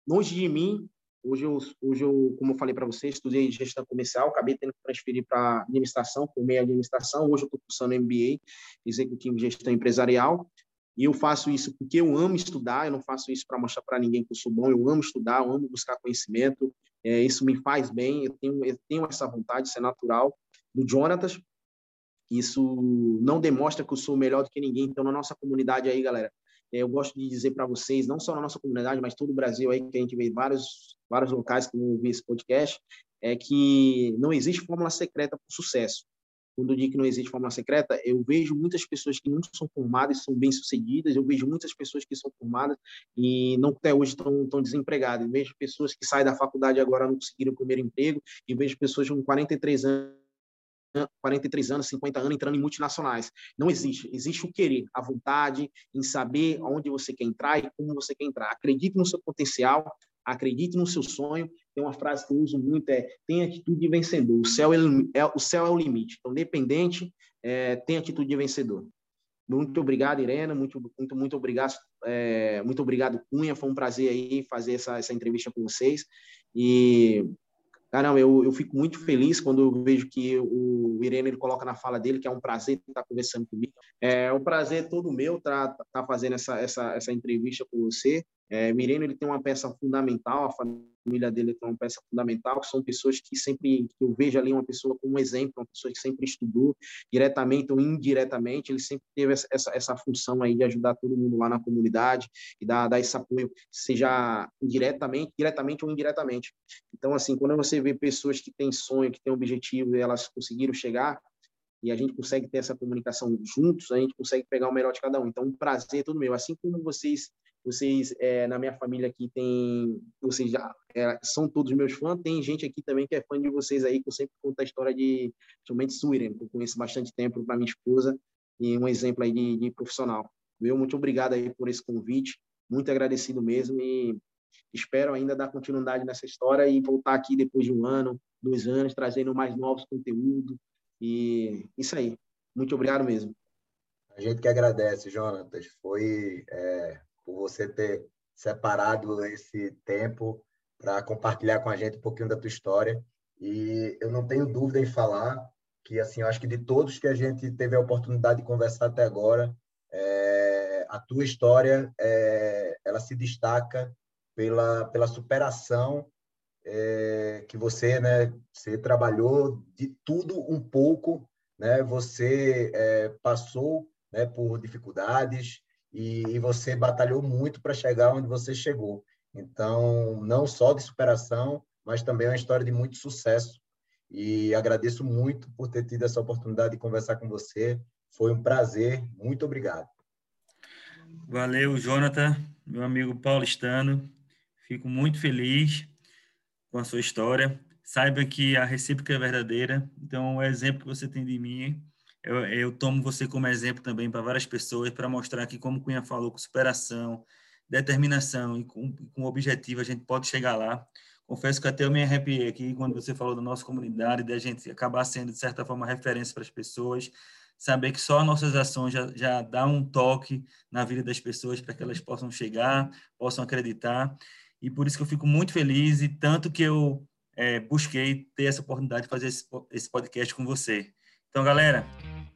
longe de mim. Hoje eu, hoje eu como eu falei para vocês, estudei gestão comercial, acabei tendo que transferir para administração, formei administração. Hoje eu estou cursando MBA, executivo de gestão empresarial. E eu faço isso porque eu amo estudar, eu não faço isso para mostrar para ninguém que eu sou bom, eu amo estudar, eu amo buscar conhecimento, é, isso me faz bem, eu tenho, eu tenho essa vontade, isso é natural. Do Jonatas, isso não demonstra que eu sou melhor do que ninguém, então na nossa comunidade aí, galera, é, eu gosto de dizer para vocês, não só na nossa comunidade, mas todo o Brasil aí, que a gente vê vários, vários locais que ouvir esse podcast, é que não existe fórmula secreta para o sucesso. Quando eu digo que não existe fórmula secreta, eu vejo muitas pessoas que não são formadas são bem-sucedidas, eu vejo muitas pessoas que são formadas e não até hoje estão, estão desempregadas, eu vejo pessoas que saem da faculdade agora não conseguiram o primeiro emprego, e vejo pessoas com 43 anos 43 anos, 50 anos entrando em multinacionais. Não existe. Existe o querer, a vontade em saber onde você quer entrar e como você quer entrar. Acredite no seu potencial, acredite no seu sonho. Tem uma frase que eu uso muito é: tenha atitude de vencedor. O céu é, é o céu é o limite. Então, dependente, é, tenha atitude de vencedor. Muito obrigado, Irena. Muito, muito, muito obrigado, é, muito obrigado, Cunha. Foi um prazer aí fazer essa, essa entrevista com vocês. E Caramba, eu, eu fico muito feliz quando eu vejo que o Irene ele coloca na fala dele que é um prazer estar conversando comigo. É um prazer todo meu estar, estar fazendo essa, essa, essa entrevista com você. É, Mireno ele tem uma peça fundamental, a família dele tem uma peça fundamental, que são pessoas que sempre, que eu vejo ali uma pessoa como exemplo, uma pessoa que sempre estudou, diretamente ou indiretamente, ele sempre teve essa, essa, essa função aí de ajudar todo mundo lá na comunidade e dar, dar esse apoio, seja diretamente, diretamente ou indiretamente. Então, assim, quando você vê pessoas que têm sonho, que têm objetivo e elas conseguiram chegar, e a gente consegue ter essa comunicação juntos, a gente consegue pegar o melhor de cada um. Então, um prazer é todo meu. Assim como vocês vocês, é, na minha família aqui, tem. Vocês já é, são todos meus fãs. Tem gente aqui também que é fã de vocês aí, que eu sempre conto a história de. Principalmente Suiren, que eu conheço bastante tempo para minha esposa, e um exemplo aí de, de profissional. Meu, muito obrigado aí por esse convite. Muito agradecido mesmo. E espero ainda dar continuidade nessa história e voltar aqui depois de um ano, dois anos, trazendo mais novos conteúdos. E isso aí. Muito obrigado mesmo. A gente que agradece, Jonatas. Foi é, por você ter separado esse tempo para compartilhar com a gente um pouquinho da tua história. E eu não tenho dúvida em falar que, assim, eu acho que de todos que a gente teve a oportunidade de conversar até agora, é, a tua história, é, ela se destaca pela, pela superação é, que você, né, você trabalhou de tudo um pouco, né, você é, passou né, por dificuldades, e, você batalhou muito para chegar onde você chegou. Então, não só de superação, mas também é uma história de muito sucesso. E agradeço muito por ter tido essa oportunidade de conversar com você. Foi um prazer. Muito obrigado. Valeu, Jonathan, meu amigo paulistano. Fico muito feliz com a sua história. Saiba que a recíproca é verdadeira. Então, o exemplo que você tem de mim eu, eu tomo você como exemplo também para várias pessoas, para mostrar que, como o Cunha falou, com superação, determinação e com, com objetivo a gente pode chegar lá. Confesso que até eu me arrepiei aqui quando você falou da nossa comunidade, da gente acabar sendo, de certa forma, referência para as pessoas, saber que só nossas ações já, já dá um toque na vida das pessoas para que elas possam chegar, possam acreditar. E por isso que eu fico muito feliz e tanto que eu é, busquei ter essa oportunidade de fazer esse, esse podcast com você. Então, galera,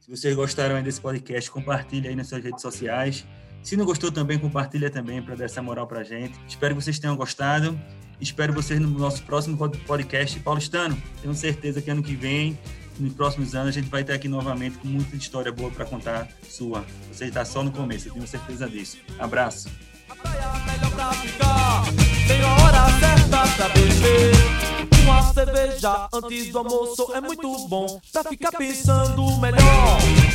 se vocês gostaram desse podcast, compartilhe aí nas suas redes sociais. Se não gostou também, compartilha também para dar essa moral para a gente. Espero que vocês tenham gostado. Espero vocês no nosso próximo podcast paulistano. Tenho certeza que ano que vem, nos próximos anos, a gente vai estar aqui novamente com muita história boa para contar sua. Você está só no começo, eu tenho certeza disso. Abraço. A praia é melhor pra ficar, tem hora certa pra beber. Uma cerveja antes do almoço é muito bom pra ficar pensando melhor.